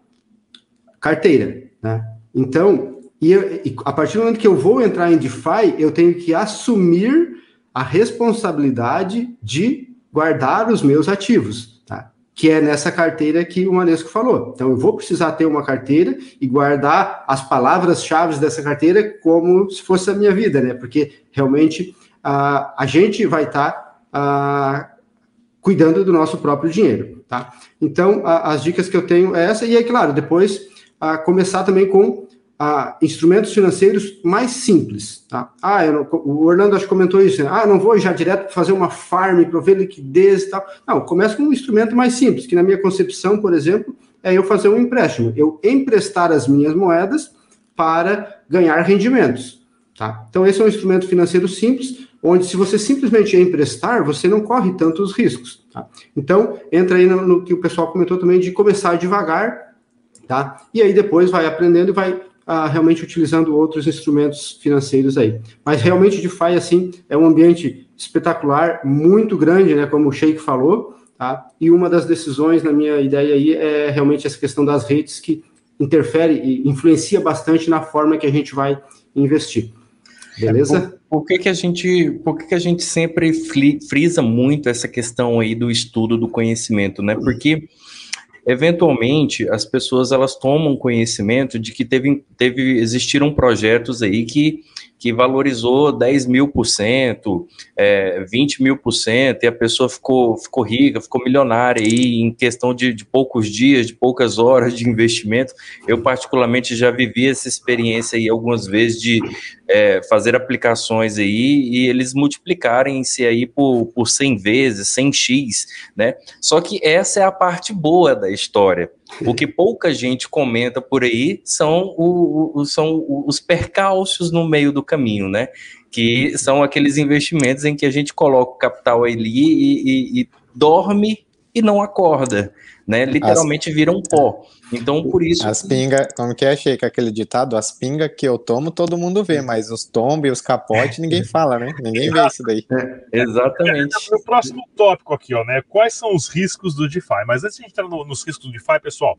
carteira, né? Então, e, e a partir do momento que eu vou entrar em DeFi, eu tenho que assumir a responsabilidade de guardar os meus ativos? Que é nessa carteira que o Manesco falou. Então, eu vou precisar ter uma carteira e guardar as palavras-chave dessa carteira como se fosse a minha vida, né? Porque realmente a, a gente vai estar tá, cuidando do nosso próprio dinheiro, tá? Então, a, as dicas que eu tenho é essa, e aí, claro, depois começar também com a instrumentos financeiros mais simples. Tá? Ah, não, o Orlando acho que comentou isso. Né? Ah, não vou já direto fazer uma farm, prover liquidez e tal. Não, começa com um instrumento mais simples, que na minha concepção, por exemplo, é eu fazer um empréstimo. Eu emprestar as minhas moedas para ganhar rendimentos. Tá? Então, esse é um instrumento financeiro simples, onde se você simplesmente emprestar, você não corre tantos riscos. Tá? Então, entra aí no, no que o pessoal comentou também de começar devagar, tá? E aí depois vai aprendendo e vai ah, realmente utilizando outros instrumentos financeiros aí. Mas realmente o DeFi, assim, é um ambiente espetacular, muito grande, né, como o Sheik falou, tá? E uma das decisões, na minha ideia aí, é realmente essa questão das redes que interfere e influencia bastante na forma que a gente vai investir. Beleza? É, por, por, que, que a gente, por que, que a gente sempre frisa muito essa questão aí do estudo do conhecimento, né? Porque eventualmente as pessoas elas tomam conhecimento de que teve, teve existiram projetos aí que que valorizou 10 mil por cento, é, 20 mil por cento, e a pessoa ficou, ficou rica, ficou milionária aí em questão de, de poucos dias, de poucas horas de investimento. Eu, particularmente, já vivi essa experiência aí algumas vezes de é, fazer aplicações aí e eles multiplicarem-se aí por, por 100 vezes, 100x, né? Só que essa é a parte boa da história. O que pouca gente comenta por aí são, o, o, são os percalços no meio do caminho, né? Que são aqueles investimentos em que a gente coloca o capital ali e, e, e dorme e não acorda, né? Literalmente as, vira um pó. Então, por isso. As pingas, como que achei que aquele ditado, as pingas que eu tomo, todo mundo vê, mas os tombos e os capotes ninguém fala, né? Ninguém vê isso daí. Exatamente. É, o próximo tópico aqui, ó, né? Quais são os riscos do DeFi? Mas antes de a gente entrar no, nos riscos do DeFi, pessoal,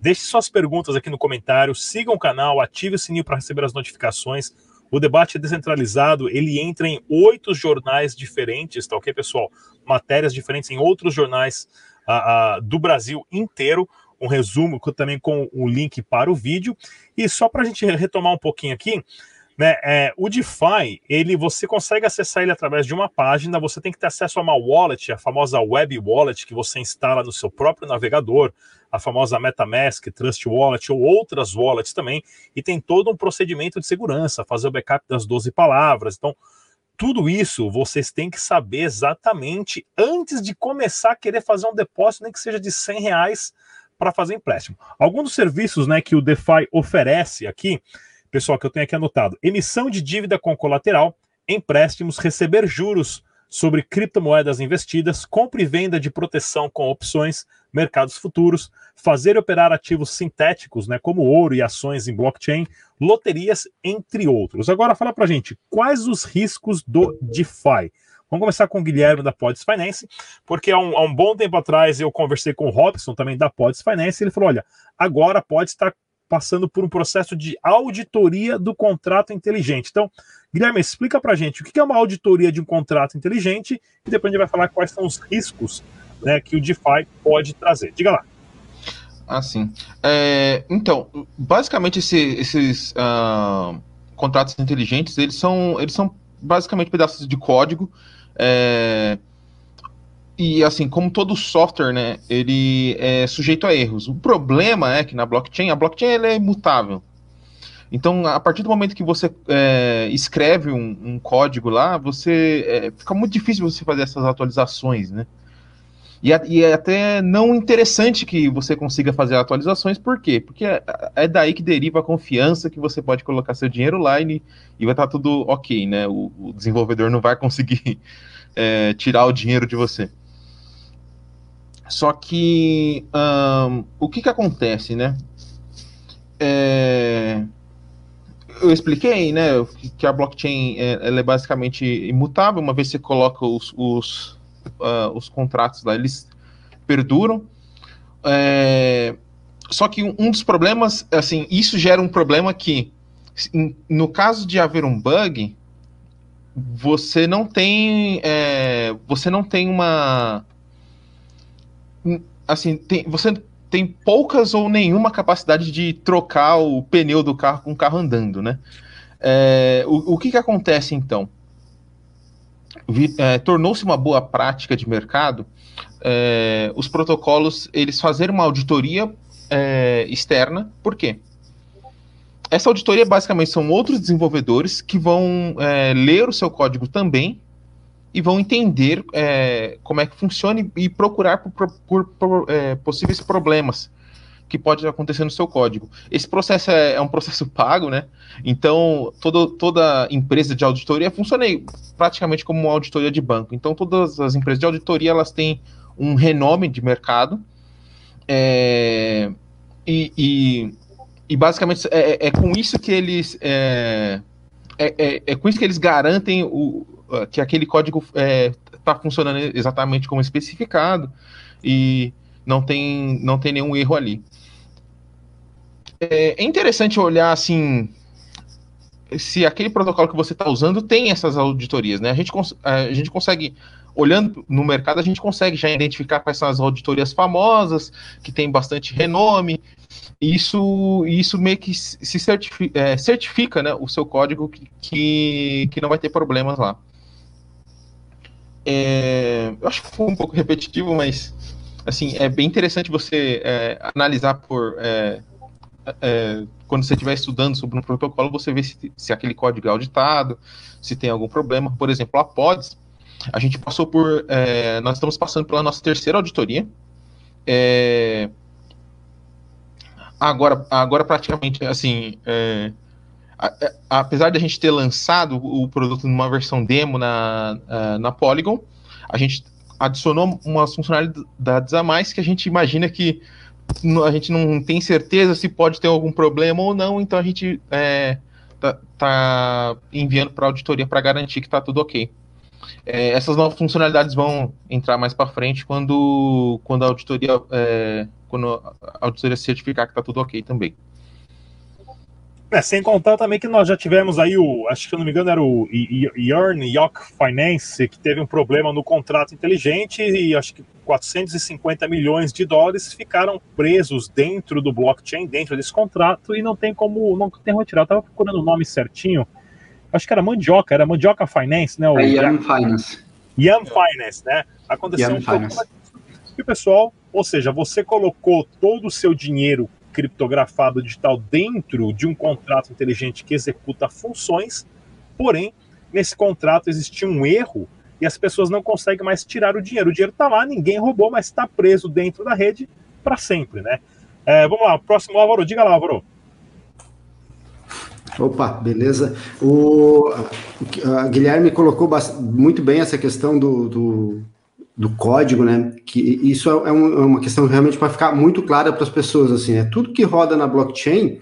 deixe suas perguntas aqui no comentário, sigam o canal, ative o sininho para receber as notificações. O debate é descentralizado, ele entra em oito jornais diferentes, tá ok, pessoal? Matérias diferentes em outros jornais uh, uh, do Brasil inteiro um resumo também com o link para o vídeo. E só para a gente retomar um pouquinho aqui, né, é, o DeFi, ele, você consegue acessar ele através de uma página, você tem que ter acesso a uma wallet, a famosa web wallet que você instala no seu próprio navegador, a famosa MetaMask, Trust Wallet ou outras wallets também, e tem todo um procedimento de segurança, fazer o backup das 12 palavras. Então, tudo isso vocês têm que saber exatamente antes de começar a querer fazer um depósito, nem que seja de 100 reais para fazer empréstimo. Alguns dos serviços né, que o DeFi oferece aqui, pessoal, que eu tenho aqui anotado: emissão de dívida com colateral, empréstimos, receber juros sobre criptomoedas investidas, compra e venda de proteção com opções, mercados futuros, fazer operar ativos sintéticos, né, como ouro e ações em blockchain, loterias, entre outros. Agora fala para gente, quais os riscos do DeFi? Vamos começar com o Guilherme da Pods Finance, porque há um, há um, bom tempo atrás eu conversei com o Robson, também da Pods Finance, e ele falou: olha, agora pode estar passando por um processo de auditoria do contrato inteligente. Então, Guilherme, explica para gente o que é uma auditoria de um contrato inteligente e depois a gente vai falar quais são os riscos né, que o DeFi pode trazer. Diga lá. Ah, sim. É, então, basicamente esse, esses uh, contratos inteligentes, eles são, eles são basicamente pedaços de código. É, e assim, como todo software, né, ele é sujeito a erros. O problema é que na blockchain, a blockchain ela é imutável. Então, a partir do momento que você é, escreve um, um, código lá, você é, fica muito difícil você fazer essas atualizações, né? E, e, é até não interessante que você consiga fazer atualizações, por quê? Porque é, é daí que deriva a confiança que você pode colocar seu dinheiro lá e, vai estar tudo ok, né? O, o desenvolvedor não vai conseguir é, tirar o dinheiro de você. Só que um, o que, que acontece, né? É, eu expliquei, né, que a blockchain é, ela é basicamente imutável. Uma vez que você coloca os, os, uh, os contratos lá, eles perduram. É, só que um dos problemas, assim, isso gera um problema que, no caso de haver um bug, você não tem, é, você não tem uma, assim, tem, você tem poucas ou nenhuma capacidade de trocar o pneu do carro com o carro andando, né? É, o, o que, que acontece então? É, Tornou-se uma boa prática de mercado é, os protocolos eles fazerem uma auditoria é, externa. Por quê? Essa auditoria basicamente são outros desenvolvedores que vão é, ler o seu código também e vão entender é, como é que funciona e, e procurar por, por, por é, possíveis problemas que pode acontecer no seu código. Esse processo é, é um processo pago, né? Então, todo, toda empresa de auditoria funciona praticamente como uma auditoria de banco. Então, todas as empresas de auditoria, elas têm um renome de mercado é, e, e, e, basicamente é, é, com isso que eles... É, é, é, com isso que eles garantem o, que aquele código está é, tá funcionando exatamente como especificado e não tem, não tem nenhum erro ali. É, é interessante olhar assim se aquele protocolo que você está usando tem essas auditorias, né? A gente, a gente consegue, olhando no mercado, a gente consegue já identificar quais são as auditorias famosas, que tem bastante renome, e isso, isso meio que se certifica, é, certifica né, o seu código que, que, que não vai ter problemas lá. É, eu acho que foi um pouco repetitivo, mas assim é bem interessante você é, analisar por é, é quando você estiver estudando sobre um protocolo, você vê se, se, aquele código é auditado, se tem algum problema. Por exemplo, a Pods, a gente passou por, é, nós estamos passando pela nossa terceira auditoria. É, agora, agora praticamente assim é, apesar de a gente ter lançado o produto numa versão demo na, na Polygon, a gente adicionou umas funcionalidades a mais que a gente imagina que a gente não tem certeza se pode ter algum problema ou não, então a gente é, tá, tá, enviando para a auditoria para garantir que está tudo ok. É, essas novas funcionalidades vão entrar mais para frente quando, quando a auditoria é, quando a auditoria certificar que está tudo ok também. É, sem contar também que nós já tivemos aí o, acho que eu não me engano era o Yearn Yock Finance, que teve um problema no contrato inteligente e acho que 450 milhões de dólares ficaram presos dentro do blockchain, dentro desse contrato e não tem como, não tem retirar. Eu tava procurando o nome certinho, acho que era Mandioca, era Mandioca Finance, né? O é Yam Finance. Yam Finance, né? Aconteceu um problema e o pessoal, ou seja, você colocou todo o seu dinheiro criptografado digital dentro de um contrato inteligente que executa funções, porém, nesse contrato existia um erro e as pessoas não conseguem mais tirar o dinheiro. O dinheiro está lá, ninguém roubou, mas está preso dentro da rede para sempre, né? É, vamos lá, próximo Álvaro, diga lá, Álvaro. Opa, beleza. O Guilherme colocou muito bem essa questão do, do do código, né? Que isso é, é, um, é uma questão realmente para ficar muito clara para as pessoas, assim, é tudo que roda na blockchain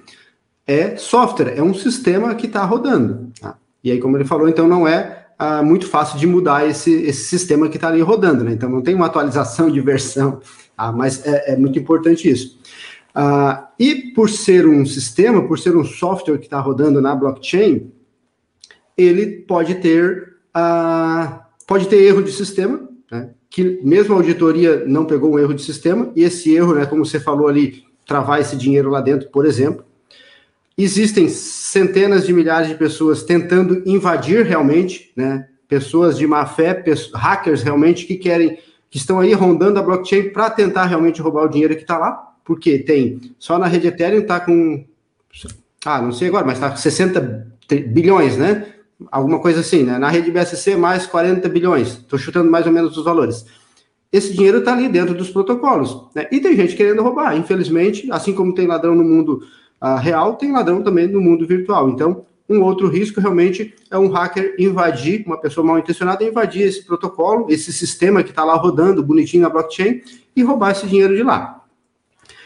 é software, é um sistema que está rodando. Tá? E aí, como ele falou, então não é ah, muito fácil de mudar esse, esse sistema que está ali rodando, né? Então não tem uma atualização de versão, ah, mas é, é, muito importante isso. Ah, e por ser um sistema, por ser um software que está rodando na blockchain, ele pode ter ah, pode ter erro de sistema, né? Que mesmo a auditoria não pegou um erro de sistema, e esse erro, né, como você falou ali, travar esse dinheiro lá dentro, por exemplo. Existem centenas de milhares de pessoas tentando invadir realmente, né? Pessoas de má fé, hackers realmente que querem, que estão aí rondando a blockchain para tentar realmente roubar o dinheiro que está lá, porque tem só na rede Ethereum está com, ah, não sei agora, mas está 60 bilhões, né? Alguma coisa assim, né? Na rede BSC mais 40 bilhões. Estou chutando mais ou menos os valores esse dinheiro está ali dentro dos protocolos. Né? E tem gente querendo roubar. Infelizmente, assim como tem ladrão no mundo uh, real, tem ladrão também no mundo virtual. Então, um outro risco realmente é um hacker invadir, uma pessoa mal intencionada invadir esse protocolo, esse sistema que está lá rodando bonitinho na blockchain e roubar esse dinheiro de lá.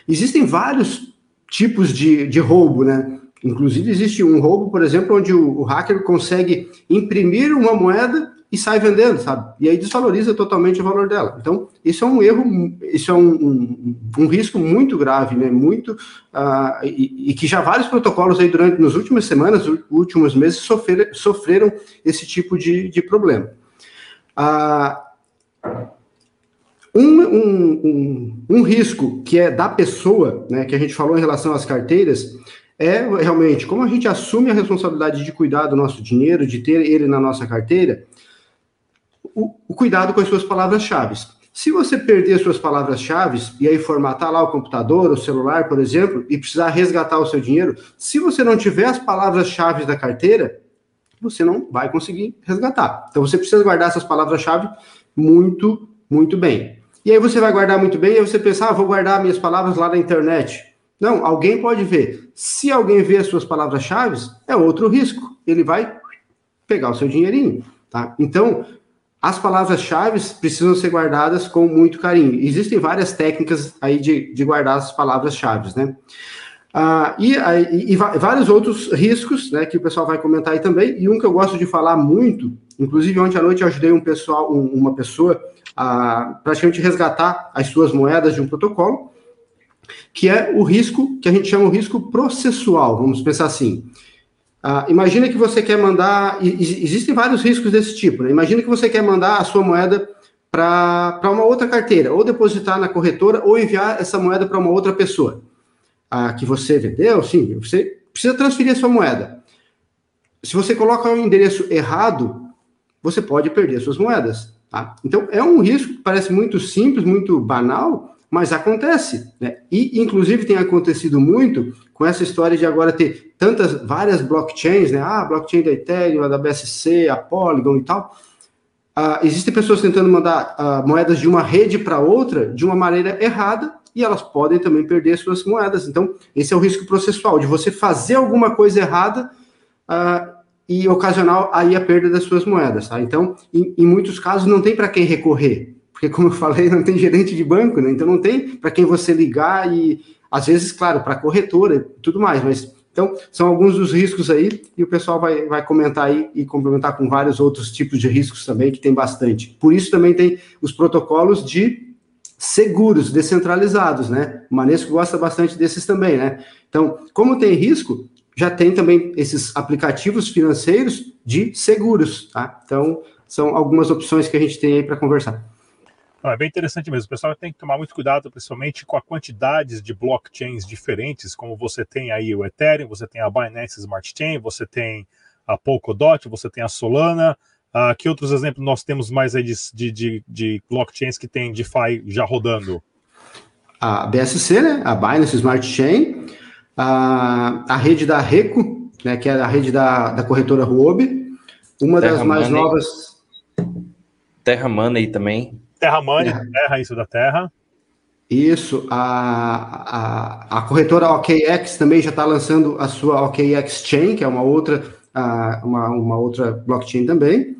Existem vários tipos de, de roubo, né? Inclusive, existe um roubo, por exemplo, onde o, hacker consegue imprimir uma moeda e sai vendendo, sabe? E aí desvaloriza totalmente o valor dela. Então, isso é um erro, isso é um, um, um risco muito grave, né? Muito, uh, e, e, que já vários protocolos aí durante, nas últimas semanas, últimos meses, sofrer, sofreram esse tipo de, de problema. Uh, um, um, um, risco que é da pessoa, né, que a gente falou em relação às carteiras, é realmente como a gente assume a responsabilidade de cuidar do nosso dinheiro, de ter ele na nossa carteira, o, o cuidado com as suas palavras-chave. Se você perder suas palavras-chave e aí formatar lá o computador, o celular, por exemplo, e precisar resgatar o seu dinheiro, se você não tiver as palavras-chave da carteira, você não vai conseguir resgatar. Então você precisa guardar essas palavras-chave muito, muito bem. E aí você vai guardar muito bem, e aí você pensa, ah, vou guardar minhas palavras lá na internet. Não, alguém pode ver. Se alguém vê as suas palavras-chave, é outro risco. Ele vai pegar o seu dinheirinho, tá? Então, as palavras-chave precisam ser guardadas com muito carinho. Existem várias técnicas aí de, de guardar as palavras-chave, né? Ah, e, e, e, vários outros riscos, né, que o pessoal vai comentar aí também, e um que eu gosto de falar muito, inclusive ontem à noite eu ajudei um pessoal, um, uma pessoa a praticamente resgatar as suas moedas de um protocolo, que é o risco, que a gente chama o risco processual, vamos pensar assim. Ah, imagina que você quer mandar. Existem vários riscos desse tipo. Né? Imagina que você quer mandar a sua moeda para uma outra carteira, ou depositar na corretora, ou enviar essa moeda para uma outra pessoa. Ah, que você vendeu, sim, você precisa transferir a sua moeda. Se você coloca o um endereço errado, você pode perder suas moedas. Tá? Então, é um risco que parece muito simples, muito banal, mas acontece. Né? E, inclusive, tem acontecido muito com essa história de agora ter tantas, várias blockchains, né? Ah, blockchain da Ethereum, da BSC, a Polygon e tal. Uh, existem pessoas tentando mandar uh, moedas de uma rede para outra de uma maneira errada e elas podem também perder suas moedas. Então, esse é o risco processual, de você fazer alguma coisa errada uh, e ocasionar aí a perda das suas moedas. Tá? Então, em, em muitos casos, não tem para quem recorrer, porque, como eu falei, não tem gerente de banco, né? então não tem para quem você ligar e às vezes, claro, para corretora e tudo mais, mas então são alguns dos riscos aí e o pessoal vai, vai comentar aí e complementar com vários outros tipos de riscos também, que tem bastante. Por isso também tem os protocolos de seguros descentralizados, né? O Manesco gosta bastante desses também, né? Então, como tem risco, já tem também esses aplicativos financeiros de seguros, tá? Então, são algumas opções que a gente tem aí para conversar. Não, é bem interessante mesmo. O pessoal tem que tomar muito cuidado, principalmente com a quantidades de blockchains diferentes, como você tem aí o Ethereum, você tem a Binance Smart Chain, você tem a Polkadot, você tem a Solana. Uh, que outros exemplos nós temos mais aí de, de, de blockchains que tem DeFi já rodando? A BSC, né? A Binance Smart Chain, a, a rede da Reco, né? Que é a rede da, da corretora Huobi, uma Terra das mais Money. novas. Terra Money também. Terra Money, é. Terra, isso da Terra. Isso, a, a, a corretora OKX também já está lançando a sua OKX Chain, que é uma outra, uma, uma outra blockchain também.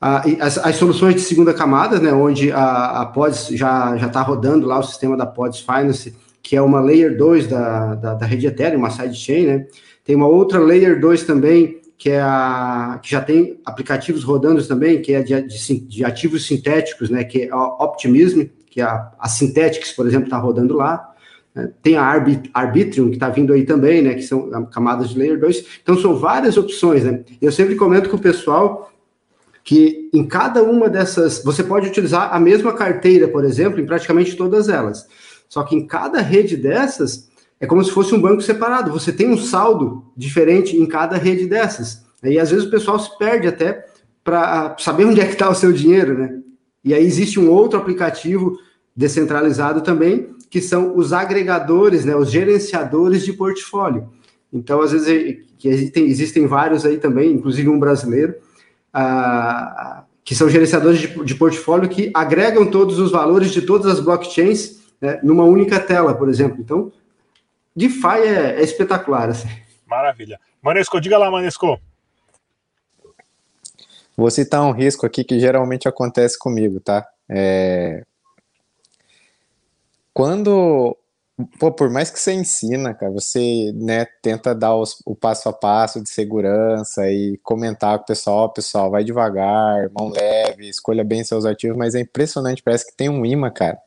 as, as soluções de segunda camada, né, onde a, a Pods já está rodando lá o sistema da Pods Finance, que é uma Layer 2 da, da, da rede Ethereum, uma sidechain, né? Tem uma outra Layer 2 também, que é a que já tem aplicativos rodando também, que é de, de, de ativos sintéticos, né, que é a Optimism, que é a, a Synthetics, por exemplo, está rodando lá. Né. Tem a Arbit, Arbitrium, que está vindo aí também, né, que são camadas de Layer 2. Então, são várias opções. Né? Eu sempre comento com o pessoal que em cada uma dessas, você pode utilizar a mesma carteira, por exemplo, em praticamente todas elas. Só que em cada rede dessas, é como se fosse um banco separado. Você tem um saldo diferente em cada rede dessas. E às vezes o pessoal se perde até para saber onde é que está o seu dinheiro, né? E aí existe um outro aplicativo descentralizado também, que são os agregadores, né, os gerenciadores de portfólio. Então, às vezes, existem, existem vários aí também, inclusive um brasileiro, ah, que são gerenciadores de, de, portfólio que agregam todos os valores de todas as blockchains né, numa única tela, por exemplo. Então, DeFi é, é espetacular. Assim. Maravilha. Manesco, diga lá, Manesco. Vou citar um risco aqui que geralmente acontece comigo, tá? É... Quando, pô, por mais que você ensina, cara, você, né, tenta dar os, o passo a passo de segurança e comentar com o pessoal, pessoal, vai devagar, mão leve, escolha bem seus ativos, mas é impressionante, parece que tem um imã, cara.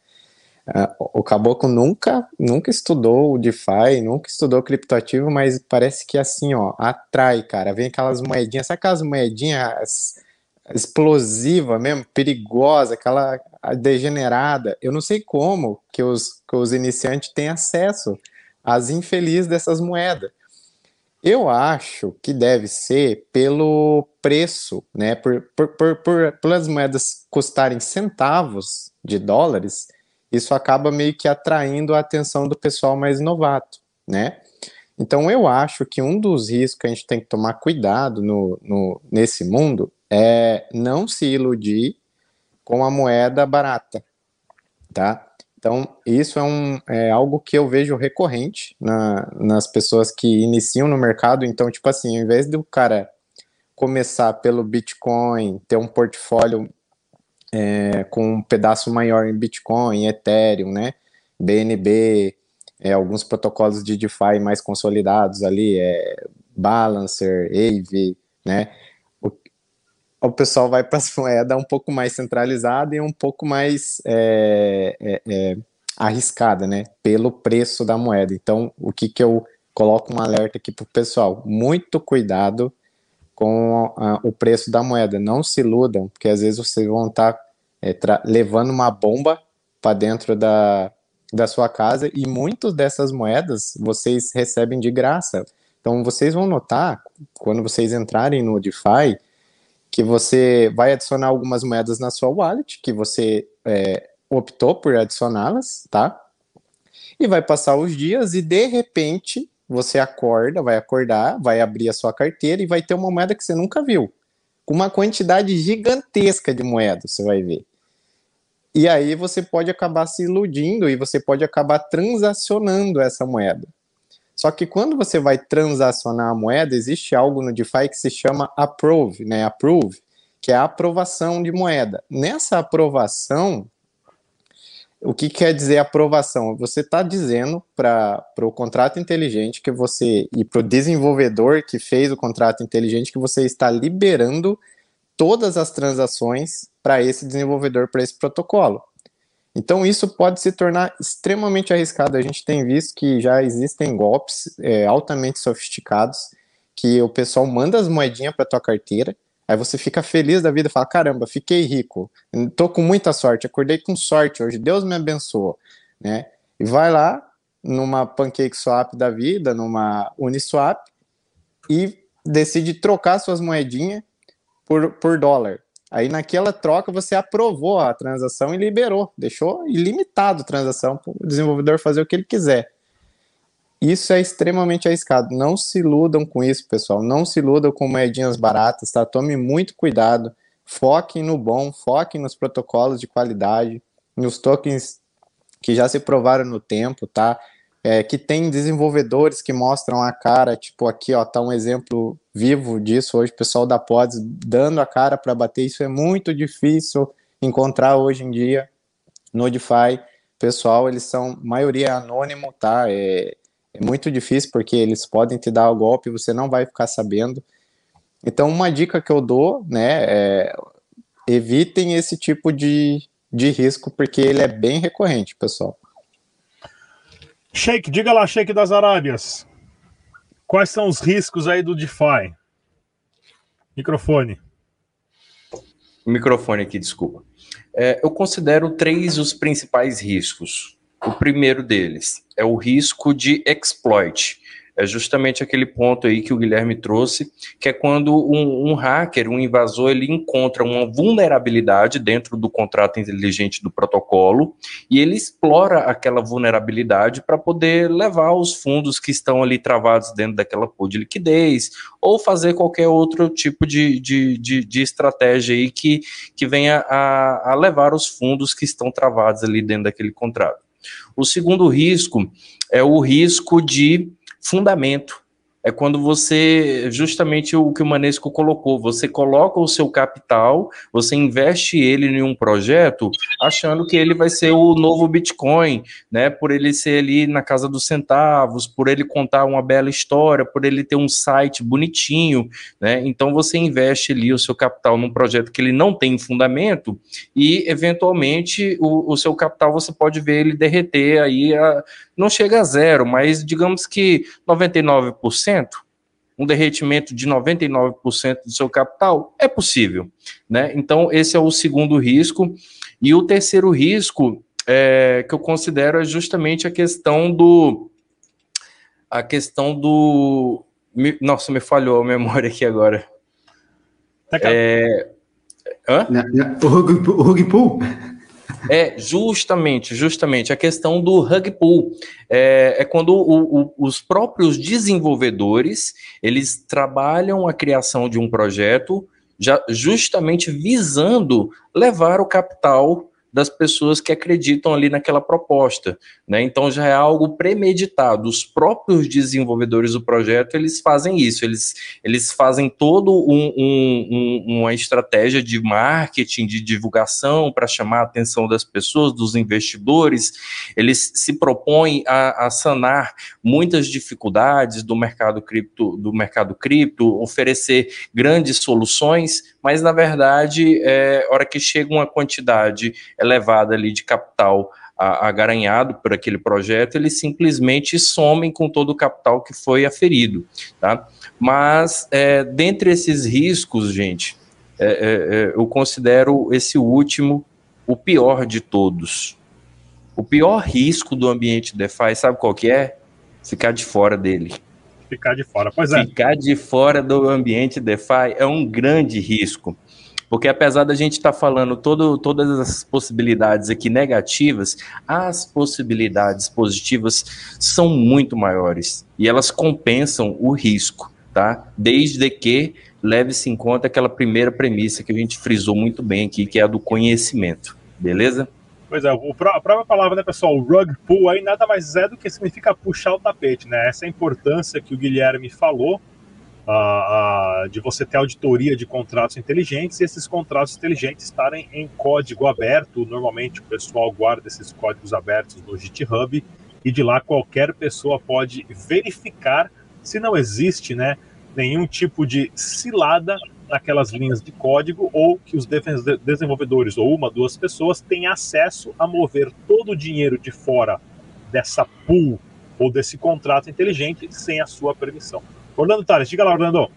O Caboclo nunca, nunca estudou o DeFi, nunca estudou criptoativo, mas parece que assim, ó, atrai, cara. Vem aquelas moedinhas, sabe aquelas moedinhas explosiva mesmo, perigosa, aquela degenerada. Eu não sei como que os, que os iniciantes têm acesso às infelizes dessas moedas. Eu acho que deve ser pelo preço, né? Por, por, por, por, pelas moedas custarem centavos de dólares, isso acaba meio que atraindo a atenção do pessoal mais novato, né? Então eu acho que um dos riscos que a gente tem que tomar cuidado no, no, nesse mundo é não se iludir com a moeda barata, tá? Então, isso é, um, é algo que eu vejo recorrente na, nas pessoas que iniciam no mercado. Então, tipo assim, ao invés do cara começar pelo Bitcoin, ter um portfólio é, com um pedaço maior em Bitcoin, Ethereum, né? BNB, é, alguns protocolos de DeFi mais consolidados ali, é Balancer, Aave, né? O, o pessoal vai para as moedas um pouco mais centralizada e um pouco mais é, é, é, arriscada, né? Pelo preço da moeda. Então, o que que eu coloco um alerta aqui para o pessoal? Muito cuidado com a, o preço da moeda. Não se iludam, porque às vezes vocês vão estar tá, é, levando uma bomba para dentro da, da sua casa e muitas dessas moedas vocês recebem de graça. Então vocês vão notar, quando vocês entrarem no DeFi, que você vai adicionar algumas moedas na sua wallet, que você é, optou por adicioná-las, tá? E vai passar os dias e de repente você acorda, vai acordar, vai abrir a sua carteira e vai ter uma moeda que você nunca viu. Com uma quantidade gigantesca de moedas, você vai ver. E aí você pode acabar se iludindo e você pode acabar transacionando essa moeda. Só que quando você vai transacionar a moeda, existe algo no DeFi que se chama approve, né? Approve, que é a aprovação de moeda. Nessa aprovação, o que quer dizer aprovação? Você está dizendo para o contrato inteligente que você e para o desenvolvedor que fez o contrato inteligente que você está liberando todas as transações para esse desenvolvedor, para esse protocolo. Então isso pode se tornar extremamente arriscado. A gente tem visto que já existem golpes é, altamente sofisticados que o pessoal manda as moedinhas para tua carteira Aí você fica feliz da vida e fala: caramba, fiquei rico, tô com muita sorte, acordei com sorte hoje, Deus me abençoou, né? E vai lá numa Pancake Swap da vida, numa Uniswap e decide trocar suas moedinhas por, por dólar. Aí naquela troca você aprovou a transação e liberou, deixou ilimitado a transação para o desenvolvedor fazer o que ele quiser. Isso é extremamente arriscado. Não se iludam com isso, pessoal. Não se iludam com moedinhas baratas, tá? Tome muito cuidado. Foquem no bom, foquem nos protocolos de qualidade, nos tokens que já se provaram no tempo, tá? É, que tem desenvolvedores que mostram a cara, tipo aqui, ó, tá um exemplo vivo disso hoje, pessoal da Pods dando a cara para bater, isso é muito difícil encontrar hoje em dia no DeFi. Pessoal, eles são maioria anônimo, tá? É, é muito difícil porque eles podem te dar o golpe e você não vai ficar sabendo. Então, uma dica que eu dou, né, é evitem esse tipo de, de risco porque ele é bem recorrente, pessoal. Sheik, diga lá, Sheik das Arábias. Quais são os riscos aí do DeFi? Microfone. O microfone aqui, desculpa. É, eu considero três os principais riscos. O primeiro deles é o risco de exploit é justamente aquele ponto aí que o Guilherme trouxe, que é quando um, um, hacker, um invasor, ele encontra uma vulnerabilidade dentro do contrato inteligente do protocolo e ele explora aquela vulnerabilidade para poder levar os fundos que estão ali travados dentro daquela pool de liquidez ou fazer qualquer outro tipo de, de, de, de estratégia aí que, que venha a, a levar os fundos que estão travados ali dentro daquele contrato. O segundo risco é o risco de fundamento. É quando você, justamente o que o Manesco colocou, você coloca o seu capital, você investe ele em um projeto, achando que ele vai ser o novo Bitcoin, né? Por ele ser ali na casa dos centavos, por ele contar uma bela história, por ele ter um site bonitinho, né? Então você investe ali o seu capital num projeto que ele não tem fundamento e, eventualmente, o, o seu capital você pode ver ele derreter aí a, não chega a zero, mas digamos que 99%, um derretimento de 99% do seu capital é possível, né? Então esse é o segundo risco e o terceiro risco é, que eu considero é justamente a questão do a questão do nossa me falhou a memória aqui agora. Tá é, hã? O rug pull? É justamente, justamente a questão do rug pull. É, é quando o, o, os próprios desenvolvedores eles trabalham a criação de um projeto já justamente visando levar o capital das pessoas que acreditam ali naquela proposta, né? Então já é algo premeditado. Os próprios desenvolvedores do projeto eles fazem isso, eles, eles fazem todo um, um, um, uma estratégia de marketing, de divulgação para chamar a atenção das pessoas, dos investidores. Eles se propõem a, a sanar muitas dificuldades do mercado cripto, do mercado cripto, oferecer grandes soluções, mas na verdade, é hora que chega uma quantidade elevada ali de capital agaranhado por aquele projeto, eles simplesmente somem com todo o capital que foi aferido, tá? Mas, é, dentre esses riscos, gente, é, é, é, eu considero esse último o pior de todos. O pior risco do ambiente DeFi, sabe qual que é? Ficar de fora dele. Ficar de fora, pois é. Ficar de fora do ambiente DeFi é um grande risco. Porque apesar da gente estar tá falando todo, todas as possibilidades aqui negativas, as possibilidades positivas são muito maiores e elas compensam o risco, tá? Desde que leve-se em conta aquela primeira premissa que a gente frisou muito bem aqui, que é a do conhecimento, beleza? Pois é, a própria palavra, né, pessoal, o rug pull aí nada mais é do que significa puxar o tapete, né? Essa é a importância que o Guilherme falou uh, de você ter auditoria de contratos inteligentes e esses contratos inteligentes estarem em código aberto. Normalmente o pessoal guarda esses códigos abertos no GitHub e de lá qualquer pessoa pode verificar se não existe né, nenhum tipo de cilada naquelas linhas de código ou que os desenvolvedores ou uma, duas pessoas têm acesso a mover todo o dinheiro de fora dessa pool ou desse contrato inteligente sem a sua permissão. Orlando Tales, diga lá, Orlando.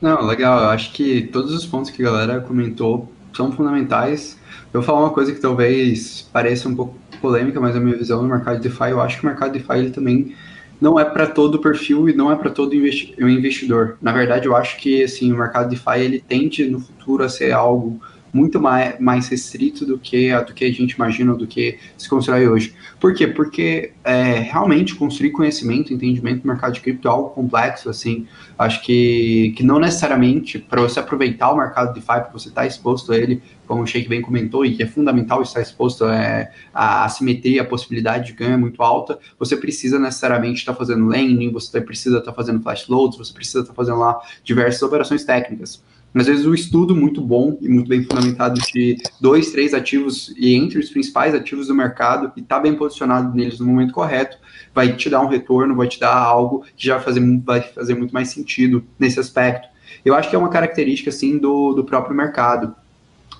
Não, legal. Eu acho que todos os pontos que a galera comentou são fundamentais. Eu vou falar uma coisa que talvez pareça um pouco polêmica, mas a minha visão no mercado de DeFi, eu acho que o mercado de DeFi ele também não é para todo perfil e não é para todo investi investidor. Na verdade, eu acho que assim, o mercado de DeFi ele tende no futuro a ser algo muito mais, mais restrito do que, do que a gente imagina, do que se constrói hoje. Por quê? Porque é, realmente construir conhecimento, entendimento do mercado de cripto é algo complexo, assim, acho que, que não necessariamente para você aproveitar o mercado de DeFi, para você estar tá exposto a ele, como o Sheik bem comentou, e que é fundamental estar exposto é, a assimetria, a possibilidade de ganho é muito alta, você precisa necessariamente estar tá fazendo lending, você precisa estar tá fazendo flash loads, você precisa estar tá fazendo lá diversas operações técnicas às vezes o estudo muito bom e muito bem fundamentado de dois, três ativos e entre os principais ativos do mercado e tá bem posicionado neles no momento correto, vai te dar um retorno, vai te dar algo que já vai fazer, vai fazer muito mais sentido nesse aspecto. Eu acho que é uma característica assim do, do próprio mercado.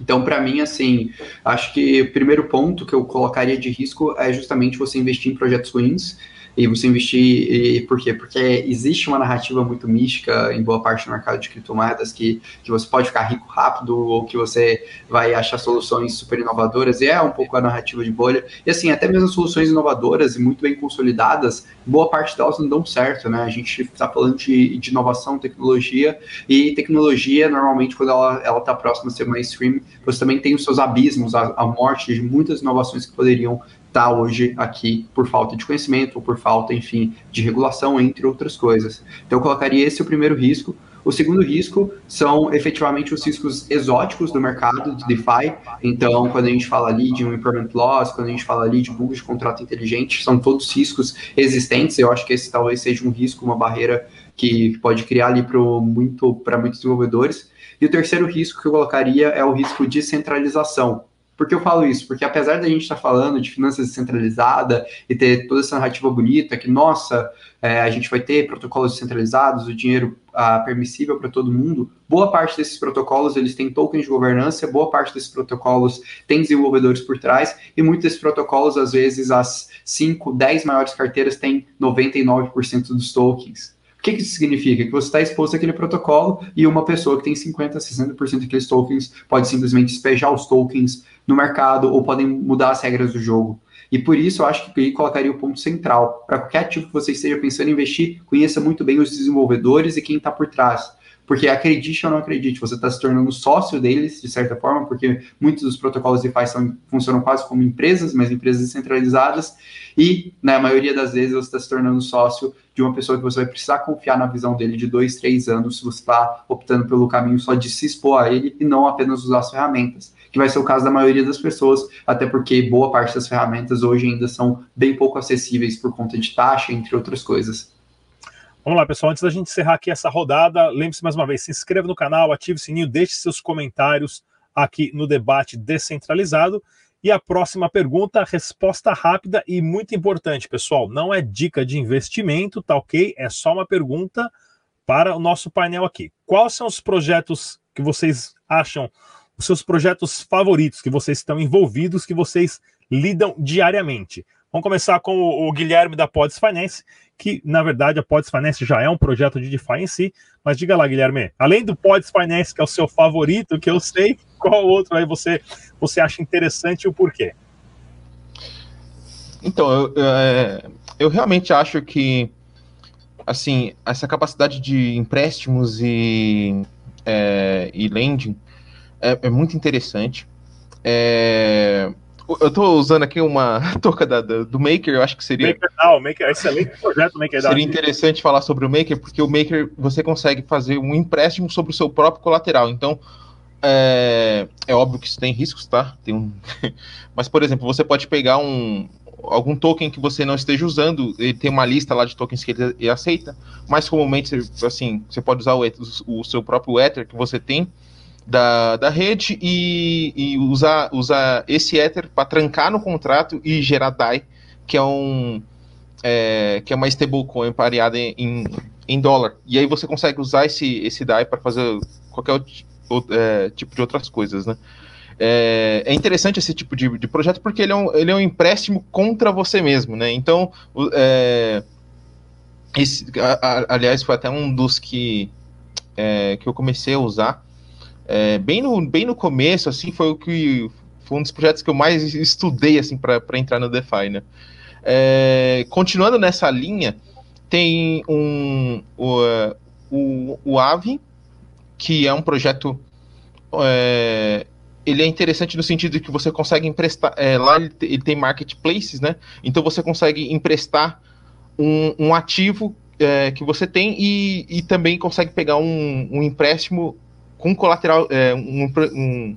Então, para mim, assim, acho que o primeiro ponto que eu colocaria de risco é justamente você investir em projetos ruins e você investir, e, por quê? Porque existe uma narrativa muito mística em boa parte do mercado de criptomoedas que, que você pode ficar rico rápido ou que você vai achar soluções super inovadoras, e é um pouco a narrativa de bolha. E assim, até mesmo soluções inovadoras e muito bem consolidadas, boa parte delas não dão certo, né? A gente está falando de, de, inovação, tecnologia, e tecnologia, normalmente, quando ela está próxima a ser mainstream, você também tem os seus abismos, a, a morte de muitas inovações que poderiam está hoje aqui por falta de conhecimento ou por falta, enfim, de regulação, entre outras coisas. Então, eu colocaria esse o primeiro risco. O segundo risco são efetivamente os riscos exóticos do mercado de DeFi. Então, quando a gente fala ali de um impairment loss, quando a gente fala ali de bugs de contrato inteligente, são todos riscos existentes. Eu acho que esse talvez seja um risco, uma barreira que pode criar ali para muito, muitos desenvolvedores. E o terceiro risco que eu colocaria é o risco de centralização. Por que eu falo isso? Porque apesar da gente estar tá falando de finanças descentralizada e ter toda essa narrativa bonita, que, nossa, é, a gente vai ter protocolos descentralizados, o dinheiro ah, permissível para todo mundo, boa parte desses protocolos eles têm tokens de governança, boa parte desses protocolos tem desenvolvedores por trás, e muitos desses protocolos, às vezes, as 5, 10 maiores carteiras têm 99% dos tokens. O que, que isso significa? Que você está exposto àquele protocolo e uma pessoa que tem 50%, 60% daqueles tokens pode simplesmente despejar os tokens no mercado ou podem mudar as regras do jogo. E por isso eu acho que aí colocaria o ponto central. Para qualquer ativo que você esteja pensando em investir, conheça muito bem os desenvolvedores e quem está por trás. Porque acredite ou não acredite, você está se tornando sócio deles, de certa forma, porque muitos dos protocolos DeFi são, funcionam quase como empresas, mas empresas descentralizadas, e na maioria das vezes você está se tornando sócio de uma pessoa que você vai precisar confiar na visão dele de dois, três anos, se você está optando pelo caminho só de se expor a ele e não apenas usar as ferramentas, que vai ser o caso da maioria das pessoas, até porque boa parte das ferramentas hoje ainda são bem pouco acessíveis por conta de taxa, entre outras coisas. Vamos lá, pessoal. Antes da gente encerrar aqui essa rodada, lembre-se mais uma vez: se inscreva no canal, ative o sininho, deixe seus comentários aqui no debate descentralizado. E a próxima pergunta, resposta rápida e muito importante, pessoal. Não é dica de investimento, tá ok? É só uma pergunta para o nosso painel aqui. Quais são os projetos que vocês acham, os seus projetos favoritos, que vocês estão envolvidos, que vocês lidam diariamente? Vamos começar com o, o Guilherme da Pods Finance, que na verdade a Pods Finance já é um projeto de DeFi em si. Mas diga lá, Guilherme, além do Pods Finance, que é o seu favorito, que eu sei, qual outro aí você, você acha interessante e o porquê? Então, eu, eu, é, eu realmente acho que assim, essa capacidade de empréstimos e, é, e lending é, é muito interessante. É, eu tô usando aqui uma touca da, da, do Maker, eu acho que seria. Maker, não, Maker é excelente projeto, Maker Seria interessante falar sobre o Maker, porque o Maker você consegue fazer um empréstimo sobre o seu próprio colateral. Então, é, é óbvio que isso tem riscos, tá? Tem um... Mas, por exemplo, você pode pegar um, algum token que você não esteja usando, ele tem uma lista lá de tokens que ele, ele aceita, mas comumente, assim, você pode usar o, o seu próprio Ether que você tem, da, da rede e, e usar, usar esse Ether para trancar no contrato e gerar DAI, que é um é, que é uma stablecoin pareada em, em, dólar. E aí você consegue usar esse, esse DAI para fazer qualquer outro, é, tipo de outras coisas, né? É, é, interessante esse tipo de, de, projeto porque ele é, um, ele é um empréstimo contra você mesmo, né? Então, é, esse, a, a, aliás, foi até um dos que, é, que eu comecei a usar é, bem, no, bem no começo, assim, foi o que foi um dos projetos que eu mais estudei assim para entrar no DeFi, né? É, continuando nessa linha, tem um o, o, o Aave, que é um projeto é, ele é interessante no sentido de que você consegue emprestar. É, lá ele, ele, tem marketplaces, né? Então você consegue emprestar um, um ativo é, que você tem e, e também consegue pegar um, um empréstimo com colateral, é, um, um,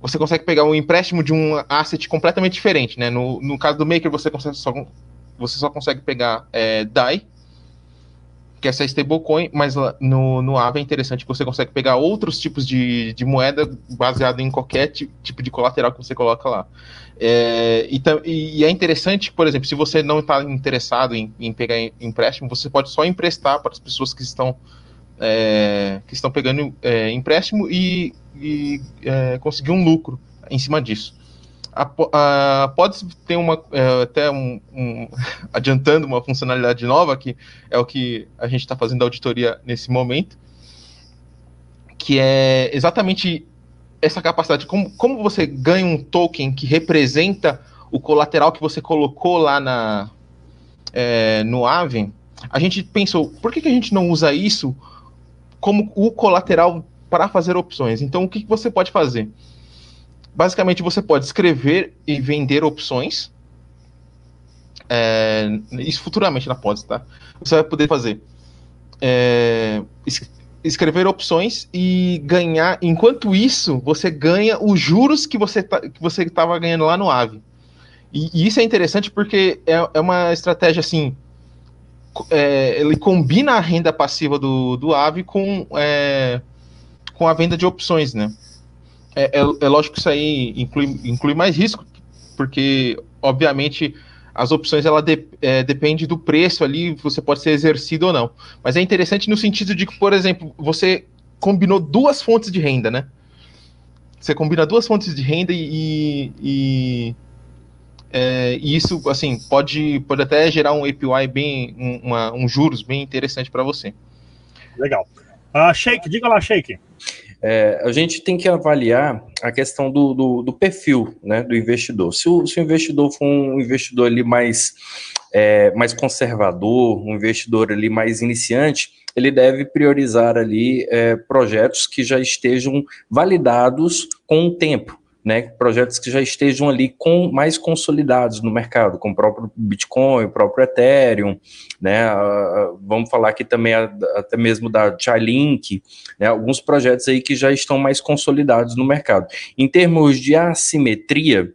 você consegue pegar um empréstimo de um asset completamente diferente, né? No, no caso do Maker, você, consegue só, você só consegue pegar é, DAI, que é essa stablecoin, mas no, no é interessante que você consegue pegar outros tipos de, de moeda baseado em qualquer tipo de colateral que você coloca lá. É, e, e, é interessante, por exemplo, se você não está interessado em, em pegar empréstimo, você pode só emprestar para as pessoas que estão é, que estão pegando é, empréstimo e, e é, conseguir um lucro em cima disso. a, a, pode ter uma é, até um, um, adiantando uma funcionalidade nova que é o que a gente está fazendo a auditoria nesse momento, que é exatamente essa capacidade como, como você ganha um token que representa o colateral que você colocou lá na é, no Aave, a gente pensou por que, que a gente não usa isso como o colateral para fazer opções? Então o que, que você pode fazer? basicamente você pode escrever e vender opções. É, isso futuramente na Pods, tá? Você vai poder fazer é, es escrever opções e ganhar. Enquanto isso, você ganha os juros que você tá, que você estava ganhando lá no Ave. E, e, isso é interessante porque é, é uma estratégia assim. É, ele combina a renda passiva do, do Ave com, é, com a venda de opções, né? É, é, é, lógico que isso aí inclui, inclui mais risco, porque, obviamente, as opções ela de, é, depende do preço ali, você pode ser exercido ou não. Mas é interessante no sentido de que, por exemplo, você combinou duas fontes de renda, né? Você combina duas fontes de renda e, e, é, e isso, assim, pode, pode até gerar um APY bem, um, uma, um juros bem interessante para você. Legal. Uh, Shake, diga lá, Shake. É, a gente tem que avaliar a questão do, do, do perfil né, do investidor. Se o, se o, investidor for um investidor ali mais, é, mais conservador, um investidor ali mais iniciante, ele deve priorizar ali é, projetos que já estejam validados com o tempo né, projetos que já estejam ali com mais consolidados no mercado, com o próprio Bitcoin, o próprio Ethereum, né, vamos falar aqui também até mesmo da Chainlink, né, alguns projetos aí que já estão mais consolidados no mercado. Em termos de assimetria,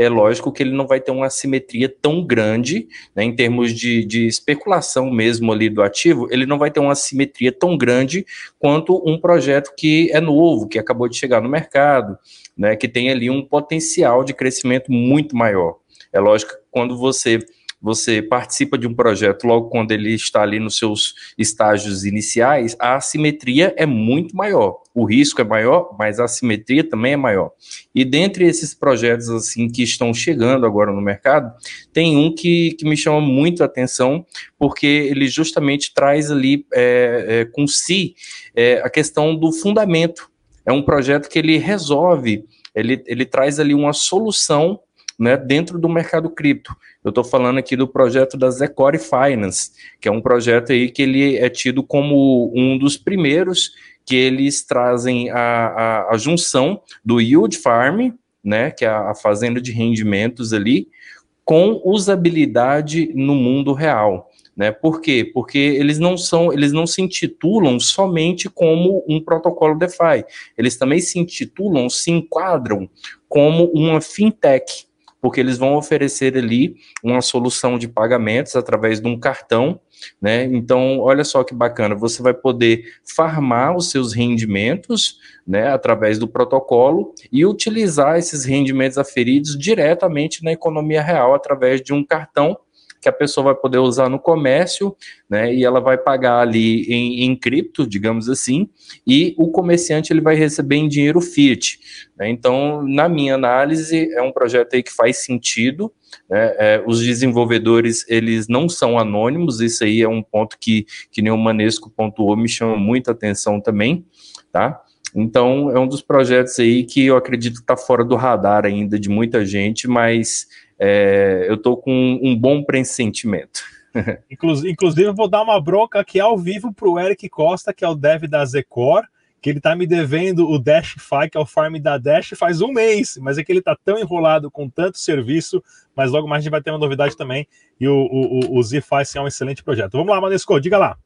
é lógico que ele não vai ter uma assimetria tão grande, né, em termos de, de especulação mesmo ali do ativo, ele não vai ter uma assimetria tão grande quanto um projeto que é novo, que acabou de chegar no mercado, né, que tem ali um potencial de crescimento muito maior. É lógico que quando você você participa de um projeto logo quando ele está ali nos seus estágios iniciais, a assimetria é muito maior. O risco é maior, mas a assimetria também é maior. E dentre esses projetos assim que estão chegando agora no mercado, tem um que, que me chama muito a atenção, porque ele justamente traz ali é, é, com si é, a questão do fundamento. É um projeto que ele resolve, ele, ele traz ali uma solução né, dentro do mercado cripto. Eu estou falando aqui do projeto da Zecore Finance, que é um projeto aí que ele é tido como um dos primeiros que eles trazem a, a, a junção do Yield Farm, né, que é a fazenda de rendimentos ali, com usabilidade no mundo real. Né? Por quê? Porque eles não são, eles não se intitulam somente como um protocolo DeFi. Eles também se intitulam, se enquadram como uma fintech porque eles vão oferecer ali uma solução de pagamentos através de um cartão, né? Então, olha só que bacana, você vai poder farmar os seus rendimentos, né, através do protocolo e utilizar esses rendimentos aferidos diretamente na economia real através de um cartão que a pessoa vai poder usar no comércio, né? E ela vai pagar ali em, em cripto, digamos assim, e o comerciante ele vai receber em dinheiro fiat. Né? Então, na minha análise, é um projeto aí que faz sentido. Né? É, os desenvolvedores eles não são anônimos. Isso aí é um ponto que que nem o Manesco pontuou me chama muita atenção também, tá? Então, é um dos projetos aí que eu acredito está fora do radar ainda de muita gente, mas é, eu estou com um bom pressentimento. Inclusive, eu vou dar uma bronca aqui ao vivo para o Eric Costa, que é o dev da Zecor, que ele está me devendo o Dashify, que é o farm da Dash, faz um mês, mas é que ele está tão enrolado com tanto serviço, mas logo mais a gente vai ter uma novidade também, e o, o, o Zify é um excelente projeto. Vamos lá, Manesco, diga lá.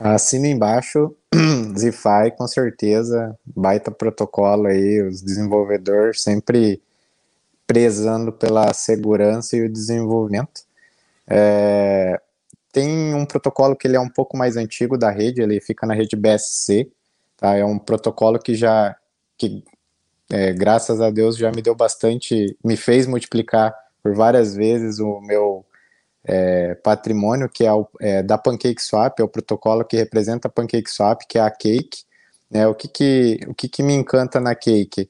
Assina embaixo, Zify, com certeza, baita protocolo aí, os desenvolvedores sempre prezando pela segurança e o desenvolvimento. É, tem um protocolo que ele é um pouco mais antigo da rede, ele fica na rede BSC, tá? É um protocolo que já, que é, graças a Deus já me deu bastante, me fez multiplicar por várias vezes o meu é, patrimônio, que é, o, é, da PancakeSwap, é o protocolo que representa a PancakeSwap, que é a Cake. Né? O, que, que, o que, que me encanta na Cake?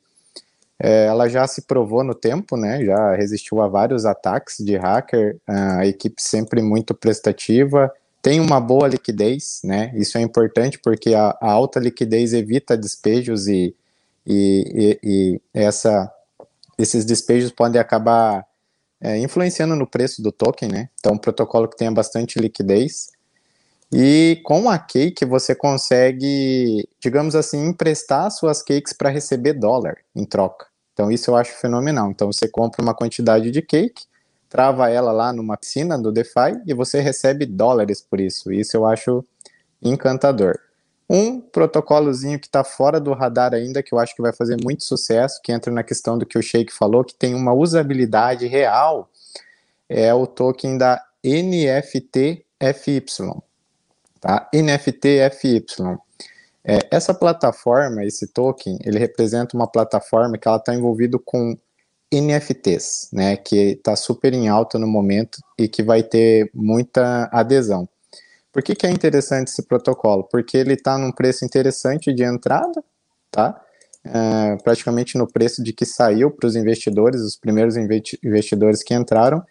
É, ela já se provou no tempo, né? Já resistiu a vários ataques de hacker, a equipe sempre muito prestativa, tem uma boa liquidez, né? Isso é importante porque a, a alta liquidez evita despejos e, e, e, e essa, esses despejos podem acabar é, influenciando no preço do token, né? Então, um protocolo que tenha bastante liquidez. E com a Cake você consegue, digamos assim, emprestar suas cakes para receber dólar em troca. Então isso eu acho fenomenal. Então você compra uma quantidade de cake, trava ela lá numa piscina do DeFi e você recebe dólares por isso. Isso eu acho encantador. Um protocolozinho que está fora do radar ainda, que eu acho que vai fazer muito sucesso, que entra na questão do que o Sheik falou, que tem uma usabilidade real, é o token da NFT FY tá? NFTFY. É, essa plataforma, esse token, ele representa uma plataforma que ela está envolvido com NFTs, né, que está super em alta no momento e que vai ter muita adesão. Por que, que é interessante esse protocolo? Porque ele está num preço interessante de entrada, tá? É, praticamente no preço de que saiu para os investidores, os primeiros investidores que entraram,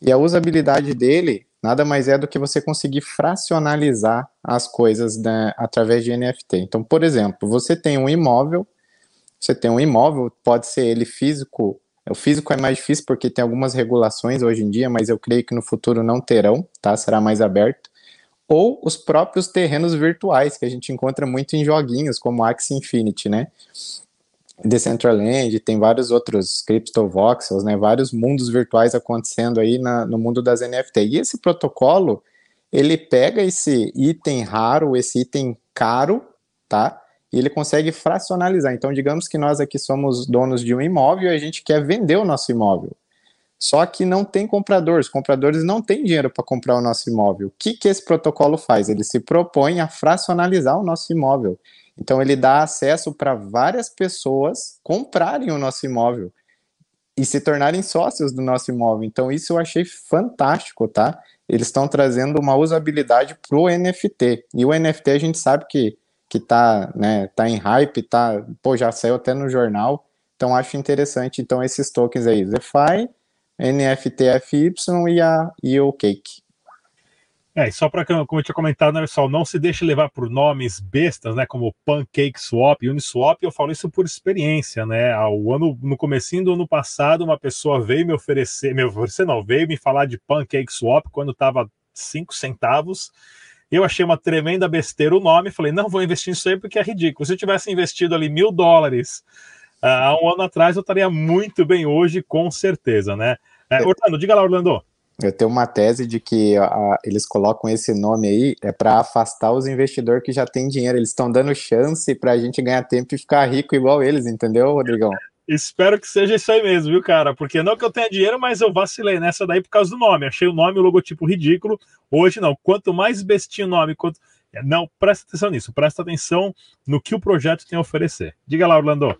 e a usabilidade dele nada mais é do que você conseguir fracionalizar as coisas né, através de NFT. Então, por exemplo, você tem um imóvel, você tem um imóvel, pode ser ele físico, o físico é mais difícil porque tem algumas regulações hoje em dia, mas eu creio que no futuro não terão, tá? Será mais aberto. Ou os próprios terrenos virtuais, que a gente encontra muito em joguinhos, como Axie Infinity, né? Decentraland, tem vários outros CryptoVoxels, né, vários mundos virtuais acontecendo aí na, no mundo das NFT. E esse protocolo, ele pega esse item raro, esse item caro, tá? E ele consegue fracionalizar. Então, digamos que nós aqui somos donos de um imóvel e a gente quer vender o nosso imóvel. Só que não tem compradores, compradores não têm dinheiro para comprar o nosso imóvel. O que, que esse protocolo faz? Ele se propõe a fracionalizar o nosso imóvel. Então ele dá acesso para várias pessoas comprarem o nosso imóvel e se tornarem sócios do nosso imóvel. Então isso eu achei fantástico, tá? Eles estão trazendo uma usabilidade para o NFT. E o NFT a gente sabe que que tá, né, tá em hype, tá, pô, já saiu até no jornal. Então acho interessante então esses tokens aí, ZeFi, NFTFY e a e o Cake. É, e só para como eu tinha comentado, né, pessoal, não se deixe levar por nomes bestas, né, como Pancake Swap, Uniswap, eu falo isso por experiência, né? Ao ano, no comecinho do ano passado, uma pessoa veio me oferecer, me oferecer não, veio me falar de Pancake Swap quando estava 5 centavos. Eu achei uma tremenda besteira o nome, falei, não vou investir nisso aí porque é ridículo. Se eu tivesse investido ali mil dólares uh, há um ano atrás, eu estaria muito bem hoje, com certeza, né? É, Orlando, diga lá, Orlando. Eu tenho uma tese de que a, eles colocam esse nome aí é para afastar os investidores que já têm dinheiro. Eles estão dando chance para a gente ganhar tempo e ficar rico igual eles, entendeu, Rodrigão? Espero que seja isso aí mesmo, viu, cara? Porque não que eu tenha dinheiro, mas eu vacilei nessa daí por causa do nome. Achei o nome, o logotipo ridículo. Hoje não. Quanto mais bestinho o nome, quanto. Não, presta atenção nisso. Presta atenção no que o projeto tem a oferecer. Diga lá, Orlando.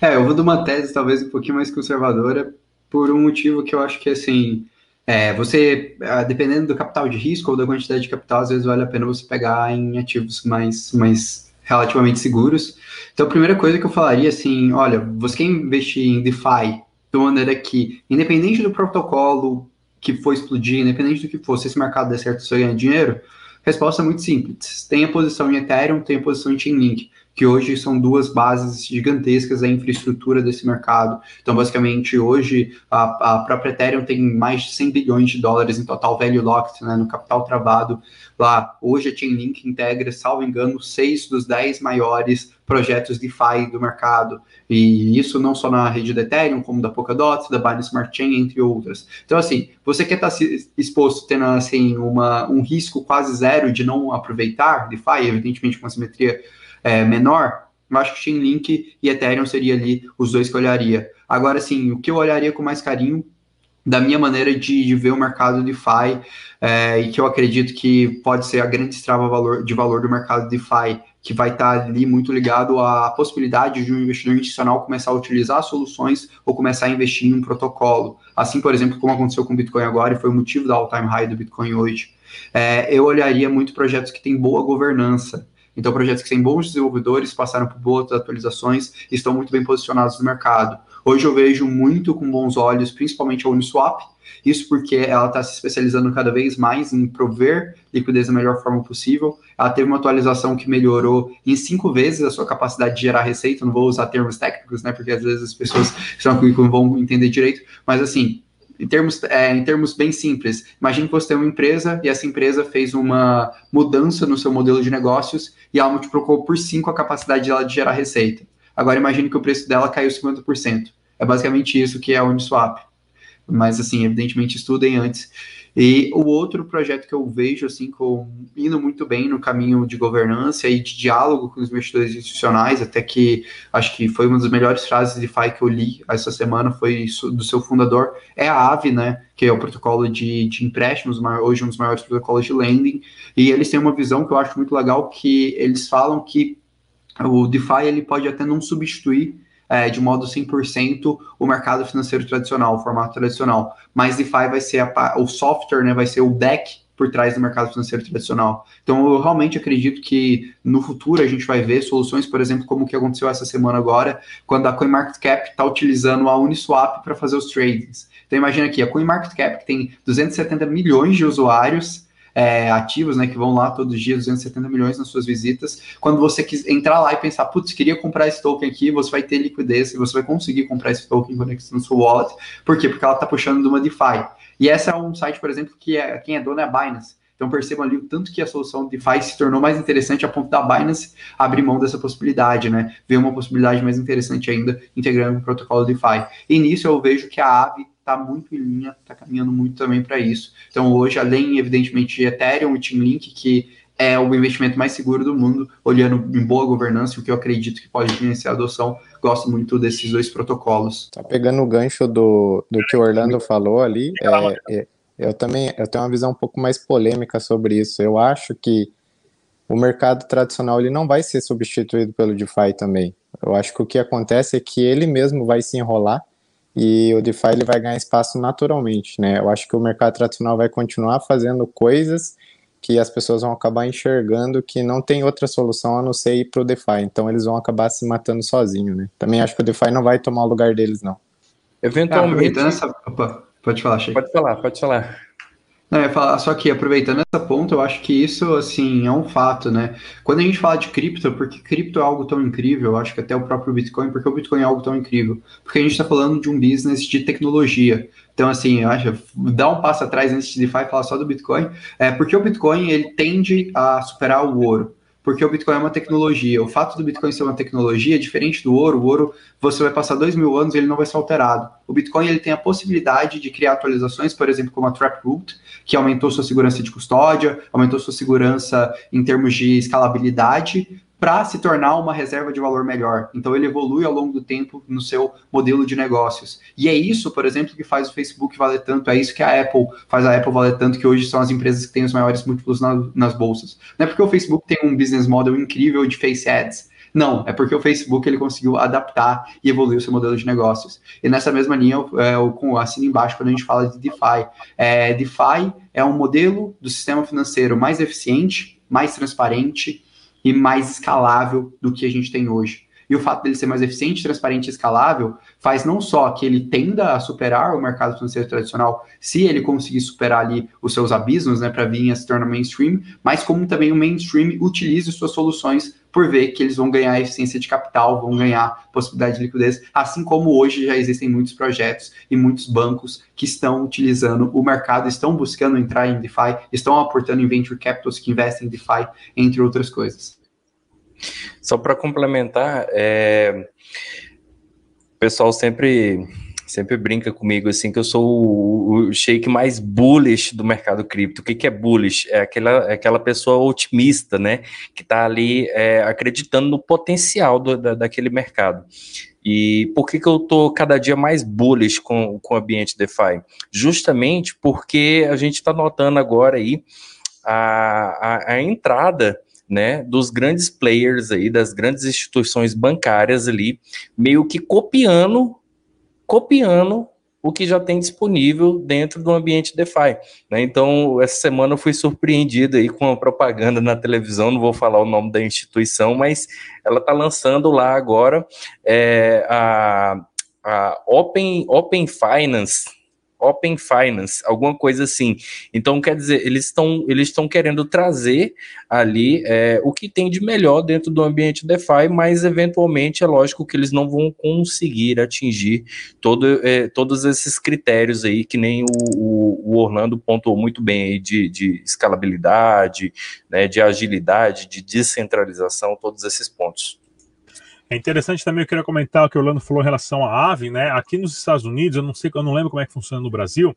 É, eu vou de uma tese talvez um pouquinho mais conservadora, por um motivo que eu acho que, assim, é, você, ah, dependendo do capital de risco ou da quantidade de capital, às vezes vale a pena você pegar em ativos mais, mais relativamente seguros. Então, a primeira coisa que eu falaria, assim, olha, você quer investir em DeFi de uma maneira que, independente do protocolo que for explodir, independente do que for, se esse mercado der certo, você ganha dinheiro, resposta é muito simples. Tem a posição em Ethereum, tem a posição em Chainlink que hoje são duas bases gigantescas da infraestrutura desse mercado. Então, basicamente, hoje a, a própria Ethereum tem mais de 100 bilhões de dólares em total value locked, né, no capital travado lá. Hoje a Chainlink integra, salvo engano, seis dos dez maiores projetos DeFi do mercado. E isso não só na rede da Ethereum, como da Polkadot, da Binance Smart Chain, entre outras. Então, assim, você quer estar exposto tendo assim, uma, um risco quase zero de não aproveitar DeFi, evidentemente com uma simetria é, menor, eu acho que Chainlink e Ethereum seria ali os dois que eu olharia. Agora, sim, o que eu olharia com mais carinho da minha maneira de, de ver o mercado DeFi é, e que eu acredito que pode ser a grande estrava valor, de valor do mercado DeFi, que vai estar ali muito ligado à possibilidade de um investidor institucional começar a utilizar soluções ou começar a investir em um protocolo. Assim, por exemplo, como aconteceu com o Bitcoin agora e foi o motivo da all-time high do Bitcoin hoje. É, eu olharia muito projetos que têm boa governança, Então, projetos que têm bons desenvolvedores, passaram por boas atualizações, estão muito bem posicionados no mercado. Hoje eu vejo muito com bons olhos, principalmente a Uniswap, isso porque ela está se especializando cada vez mais em prover liquidez da melhor forma possível. Ela teve uma atualização que melhorou em cinco vezes a sua capacidade de gerar receita. Não vou usar termos técnicos, né? Porque às vezes as pessoas estão comigo não vão entender direito. Mas assim, em termos, é, em termos bem simples, imagine que você tem uma empresa e essa empresa fez uma mudança no seu modelo de negócios e ela multiplicou por 5 a capacidade dela de gerar receita. Agora imagine que o preço dela caiu 50%. É basicamente isso que é a Uniswap mas assim, evidentemente estudem antes. E o outro projeto que eu vejo assim com indo muito bem no caminho de governança e de diálogo com os investidores institucionais, até que acho que foi uma das melhores frases de FI que eu li essa semana foi do seu fundador, é a AVE, né, que é o protocolo de, de empréstimos, hoje um dos maiores protocolos de lending, e eles têm uma visão que eu acho muito legal que eles falam que o DeFi ele pode até não substituir é, de modo 100% o mercado financeiro tradicional, o formato tradicional. Mas DeFi vai ser a, o software, né, vai ser o deck por trás do mercado financeiro tradicional. Então, eu realmente acredito que no futuro a gente vai ver soluções, por exemplo, como o que aconteceu essa semana agora, quando a CoinMarketCap está utilizando a Uniswap para fazer os tradings. Então, imagina aqui, a CoinMarketCap que tem 270 milhões de usuários, é, ativos, né, que vão lá todos os dias, 270 milhões nas suas visitas. Quando você quis entrar lá e pensar, putz, queria comprar esse token aqui, você vai ter liquidez e você vai conseguir comprar esse token conectado no seu wallet. Por quê? Porque ela está puxando de uma DeFi. E essa é um site, por exemplo, que é, quem é dono é a Binance. Então percebam ali o tanto que a solução DeFi se tornou mais interessante a ponto da Binance abrir mão dessa possibilidade, né? Ver uma possibilidade mais interessante ainda integrando o protocolo DeFi. E nisso eu vejo que a Aave está muito em linha, está caminhando muito também para isso. Então, hoje, além, evidentemente, de Ethereum e Chainlink, que é o investimento mais seguro do mundo, olhando em boa governança, o que eu acredito que pode iniciar a adoção, gosto muito desses dois protocolos. Tá pegando o gancho do, do que o Orlando falou ali, é, é, eu também eu tenho uma visão um pouco mais polêmica sobre isso. Eu acho que o mercado tradicional ele não vai ser substituído pelo DeFi também. Eu acho que o que acontece é que ele mesmo vai se enrolar e o DeFi ele vai ganhar espaço naturalmente, né? Eu acho que o mercado tradicional vai continuar fazendo coisas que as pessoas vão acabar enxergando que não tem outra solução a não ser ir para o DeFi. Então eles vão acabar se matando sozinho, né? Também acho que o DeFi não vai tomar o lugar deles, não. Eventualmente. Ah, essa... Opa, pode falar, Sheik. Pode falar, pode falar. Não, eu ia falar, só que aproveitando essa ponta, eu acho que isso, assim, é um fato, né? Quando a gente fala de cripto, porque cripto é algo tão incrível, eu acho que até o próprio Bitcoin, porque o Bitcoin é algo tão incrível? Porque a gente está falando de um business de tecnologia. Então, assim, eu acho, dá um passo atrás antes de DeFi falar só do Bitcoin, é porque o Bitcoin, ele tende a superar o ouro porque o Bitcoin é uma tecnologia. O fato do Bitcoin ser uma tecnologia é diferente do ouro. O ouro, você vai passar dois mil anos e ele não vai ser alterado. O Bitcoin ele tem a possibilidade de criar atualizações, por exemplo, como a Taproot, que aumentou sua segurança de custódia, aumentou sua segurança em termos de escalabilidade, para se tornar uma reserva de valor melhor. Então ele evolui ao longo do tempo no seu modelo de negócios. E é isso, por exemplo, que faz o Facebook valer tanto, é isso que a Apple faz a Apple valer tanto, que hoje são as empresas que têm os maiores múltiplos na, nas bolsas. Não é porque o Facebook tem um business model incrível de Face Ads. Não, é porque o Facebook ele conseguiu adaptar e evoluir o seu modelo de negócios. E nessa mesma linha, eu, é, eu assino embaixo quando a gente fala de DeFi. É, DeFi é um modelo do sistema financeiro mais eficiente, mais transparente, e mais escalável do que a gente tem hoje. E o fato dele ser mais eficiente, transparente e escalável faz não só que ele tenda a superar o mercado financeiro tradicional, se ele conseguir superar ali os seus abismos, né, para vir a se tornar mainstream, mas como também o mainstream utilize suas soluções por ver que eles vão ganhar eficiência de capital, vão ganhar possibilidade de liquidez, assim como hoje já existem muitos projetos e muitos bancos que estão utilizando o mercado, estão buscando entrar em DeFi, estão aportando em venture capitals que investem em DeFi, entre outras coisas. Só para complementar, é... o pessoal sempre sempre brinca comigo assim que eu sou o, o shake mais bullish do mercado cripto. O que, que é bullish? É aquela, é aquela pessoa otimista, né? Que está ali é, acreditando no potencial do, da, daquele mercado. E por que, que eu estou cada dia mais bullish com, com o ambiente DeFi? Justamente porque a gente está notando agora aí a, a, a entrada né, dos grandes players aí, das grandes instituições bancárias ali, meio que copiando copiando o que já tem disponível dentro do ambiente DeFi. Né? Então, essa semana eu fui surpreendido aí com a propaganda na televisão, não vou falar o nome da instituição, mas ela está lançando lá agora é, a, a Open, Open Finance, Open Finance, alguma coisa assim. Então, quer dizer, eles estão eles estão querendo trazer ali é, o que tem de melhor dentro do ambiente DeFi, mas eventualmente é lógico que eles não vão conseguir atingir todo, é, todos esses critérios aí, que nem o, o, o Orlando pontuou muito bem aí, de, de escalabilidade, né, de agilidade, de descentralização, todos esses pontos. É interessante também, eu queria comentar o que o Orlando falou em relação à ave, né? Aqui nos Estados Unidos, eu não sei, eu não lembro como é que funciona no Brasil,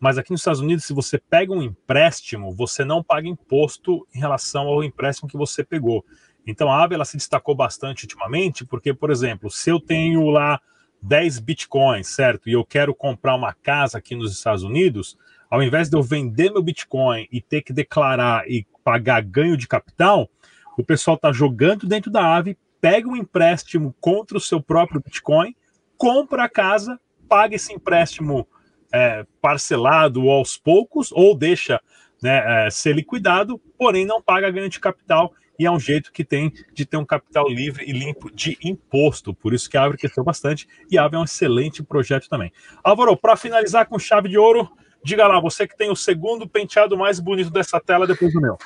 mas aqui nos Estados Unidos, se você pega um empréstimo, você não paga imposto em relação ao empréstimo que você pegou. Então a ave ela se destacou bastante ultimamente, porque, por exemplo, se eu tenho lá 10 bitcoins, certo? E eu quero comprar uma casa aqui nos Estados Unidos, ao invés de eu vender meu bitcoin e ter que declarar e pagar ganho de capital, o pessoal está jogando dentro da ave, pega um empréstimo contra o seu próprio Bitcoin, compra a casa, paga esse empréstimo é, parcelado aos poucos, ou deixa né, é, ser liquidado, porém não paga ganho de capital, e é um jeito que tem de ter um capital livre e limpo de imposto. Por isso que a Árvore cresceu bastante, e a Árvore é um excelente projeto também. Álvaro, para finalizar com chave de ouro, diga lá, você que tem o segundo penteado mais bonito dessa tela depois do meu.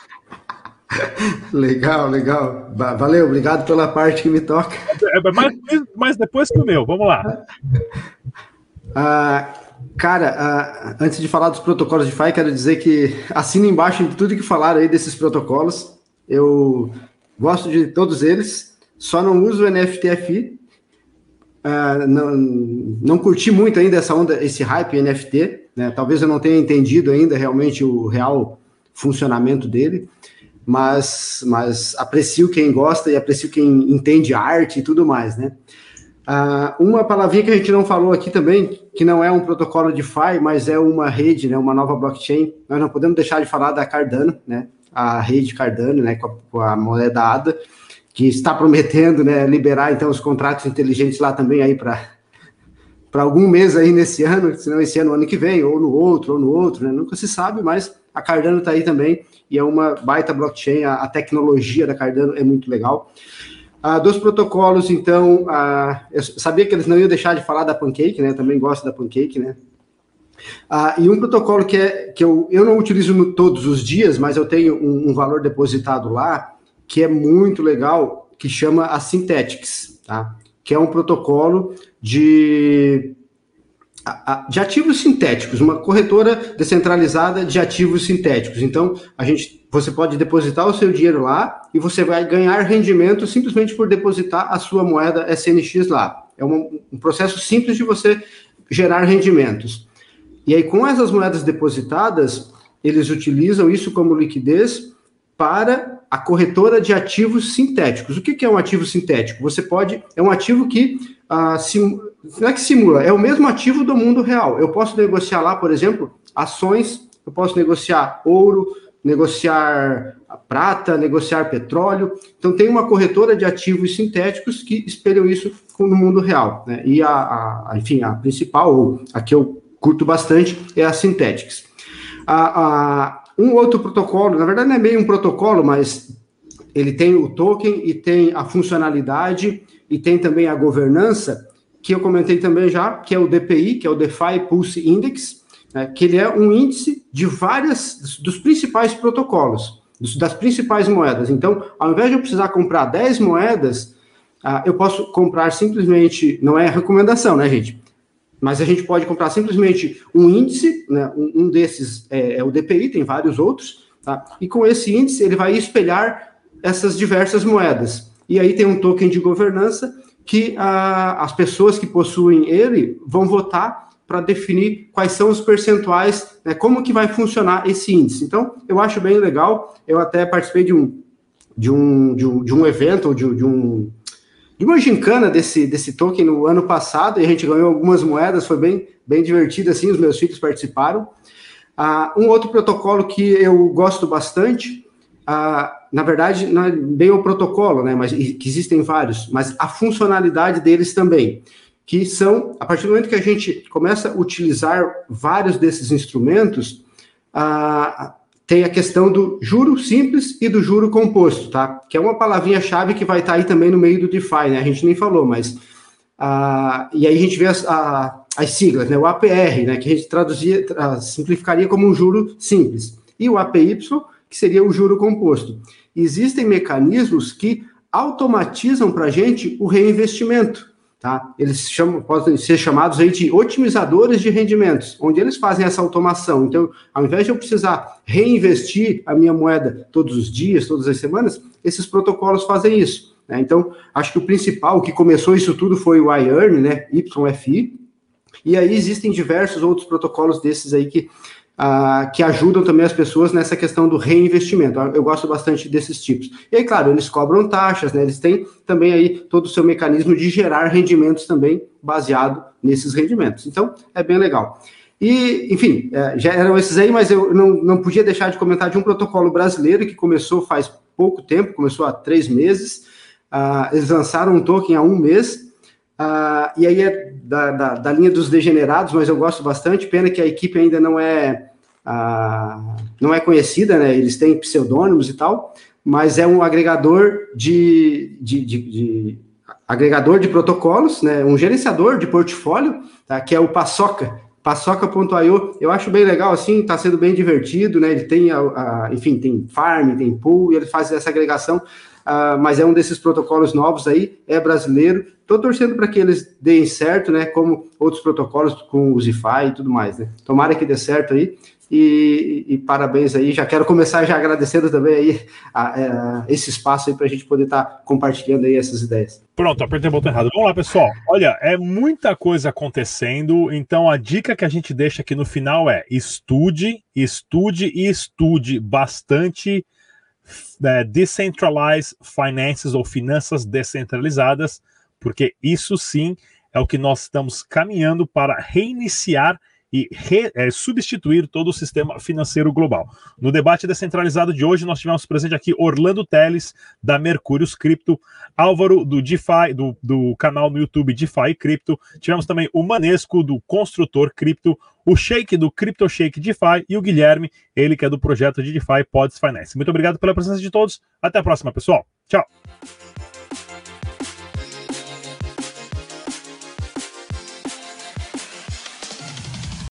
legal, legal. Valeu, obrigado pela parte que me toca. É, mais, mais depois que o meu, vamos lá. Ah, cara, ah, antes de falar dos protocolos de FI, quero dizer que assino embaixo de tudo que falaram aí desses protocolos. Eu gosto de todos eles, só não uso o NFTFI. Ah, não, não curti muito ainda essa onda, esse hype NFT. Né? Talvez eu não tenha entendido ainda realmente o real funcionamento dele mas, mas aprecio quem gosta e aprecio quem entende arte e tudo mais, né? Uh, uma palavrinha que a gente não falou aqui também, que não é um protocolo de DeFi, mas é uma rede, né, uma nova blockchain. Nós não podemos deixar de falar da Cardano, né, a rede Cardano, né, com a, com a moeda ADA, que está prometendo, né, liberar então os contratos inteligentes lá também aí para para algum mês aí nesse ano, se não esse ano, ano que vem, ou no outro, ou no outro, né, nunca se sabe, mas a Cardano está aí também e é uma baita blockchain. A, a tecnologia da Cardano é muito legal. Ah, dos protocolos, então, ah, eu sabia que eles não iam deixar de falar da Pancake, né? Eu também gosto da Pancake, né? Ah, e um protocolo que, é, que eu, eu não utilizo todos os dias, mas eu tenho um, um, valor depositado lá, que é muito legal, que chama a Synthetics, tá? Que é um protocolo de de ativos sintéticos, uma corretora descentralizada de ativos sintéticos. Então, a gente, você pode depositar o seu dinheiro lá e você vai ganhar rendimento simplesmente por depositar a sua moeda SNX lá. É um, um processo simples de você gerar rendimentos. E aí, com essas moedas depositadas, eles utilizam isso como liquidez para a corretora de ativos sintéticos. O que, que é um ativo sintético? Você pode. É um ativo que sim, não é que simula, é o mesmo ativo do mundo real. Eu posso negociar lá, por exemplo, ações, eu posso negociar ouro, negociar prata, negociar petróleo. Então, tem uma corretora de ativos sintéticos que espelham isso no mundo real. Né? E, a, a, enfim, a principal, ou a que eu curto bastante, é a Synthetics. A, a, um outro protocolo, na verdade não é meio um protocolo, mas ele tem o token e tem a funcionalidade e tem também a governança, que eu comentei também já, que é o DPI, que é o DeFi Pulse Index, né, que ele é um índice de várias, dos principais protocolos, das principais moedas. Então, ao invés de eu precisar comprar 10 moedas, uh, eu posso comprar simplesmente, não é recomendação, né, gente? Mas a gente pode comprar simplesmente um índice, né, um, um desses é, é, o DPI, tem vários outros, tá? e com esse índice ele vai espelhar essas diversas moedas. E aí tem um token de governança que ah, as pessoas que possuem ele vão votar para definir quais são os percentuais, né, como que vai funcionar esse índice. Então, eu acho bem legal. Eu até participei de um, de um, de um, de um evento, de, de um de uma gincana desse, desse token no ano passado, e a gente ganhou algumas moedas, foi bem, bem divertido, assim, os meus filhos participaram. Ah, um outro protocolo que eu gosto bastante na verdade, não é bem o protocolo, né, mas que existem vários, mas a funcionalidade deles também, que são, a partir do momento que a gente começa a utilizar vários desses instrumentos, ah, tem a questão do juro simples e do juro composto, tá? Que é uma palavrinha-chave que vai estar aí também no meio do DeFi, né? A gente nem falou, mas. E aí a gente vê as, a, as siglas, né? O APR, né? Que a gente traduzia, simplificaria como um juro simples. E o APY, que seria o juro composto. Existem mecanismos que automatizam para a gente o reinvestimento. Tá? Eles chamam, podem ser chamados aí de otimizadores de rendimentos, onde eles fazem essa automação. Então, ao invés de eu precisar reinvestir a minha moeda todos os dias, todas as semanas, esses protocolos fazem isso. Né? Então, acho que o principal, o que começou isso tudo foi o iEarn, né? YFI, e aí existem diversos outros protocolos desses aí que ah, que ajudam também as pessoas nessa questão do reinvestimento. Eu gosto bastante desses tipos. E claro, eles cobram taxas, né? Eles têm também aí todo o seu mecanismo de gerar rendimentos também baseado nesses rendimentos. Então, é bem legal. E, enfim, é, já eram esses aí, mas eu não, não podia deixar de comentar de um protocolo brasileiro que começou faz pouco tempo, começou há três meses. Ah, eles lançaram um token há um mês, Uh, e aí é da, da, da, linha dos degenerados, mas eu gosto bastante. Pena que a equipe ainda não é uh, não é conhecida, né? Eles têm pseudônimos e tal, mas é um agregador de, de, de, de agregador de protocolos, né? Um gerenciador de portfólio, tá? Que é o Paçoca. Paçoca.io, eu acho bem legal, assim, está sendo bem divertido, né? Ele tem, a, a, enfim, tem farm, tem pool, e ele faz essa agregação uh, mas é um desses protocolos novos aí, é brasileiro. Estou torcendo para que eles deem certo, né? Como outros protocolos com o Zify e tudo mais, né? Tomara que dê certo aí. E, e, parabéns aí. Já quero começar já agradecendo também aí a, a, esse espaço aí para a gente poder estar tá compartilhando aí essas ideias. Pronto, apertei o botão errado. Vamos lá, pessoal. Olha, é muita coisa acontecendo, então a dica que a gente deixa aqui no final é estude, estude e estude bastante é, Decentralized Finances ou finanças descentralizadas, porque isso sim é o que nós estamos caminhando para reiniciar e re, é, substituir todo o sistema financeiro global. No debate descentralizado de hoje, nós tivemos presente aqui Orlando Teles, da Mercúrios Cripto, Álvaro, do DeFi, do, do canal no YouTube DeFi Cripto, tivemos também o Manesco, do Construtor Cripto, o Shake, do Crypto Shake DeFi, e o Guilherme, ele que é do projeto de DeFi Pods Finance. Muito obrigado pela presença de todos, até a próxima, pessoal. Tchau!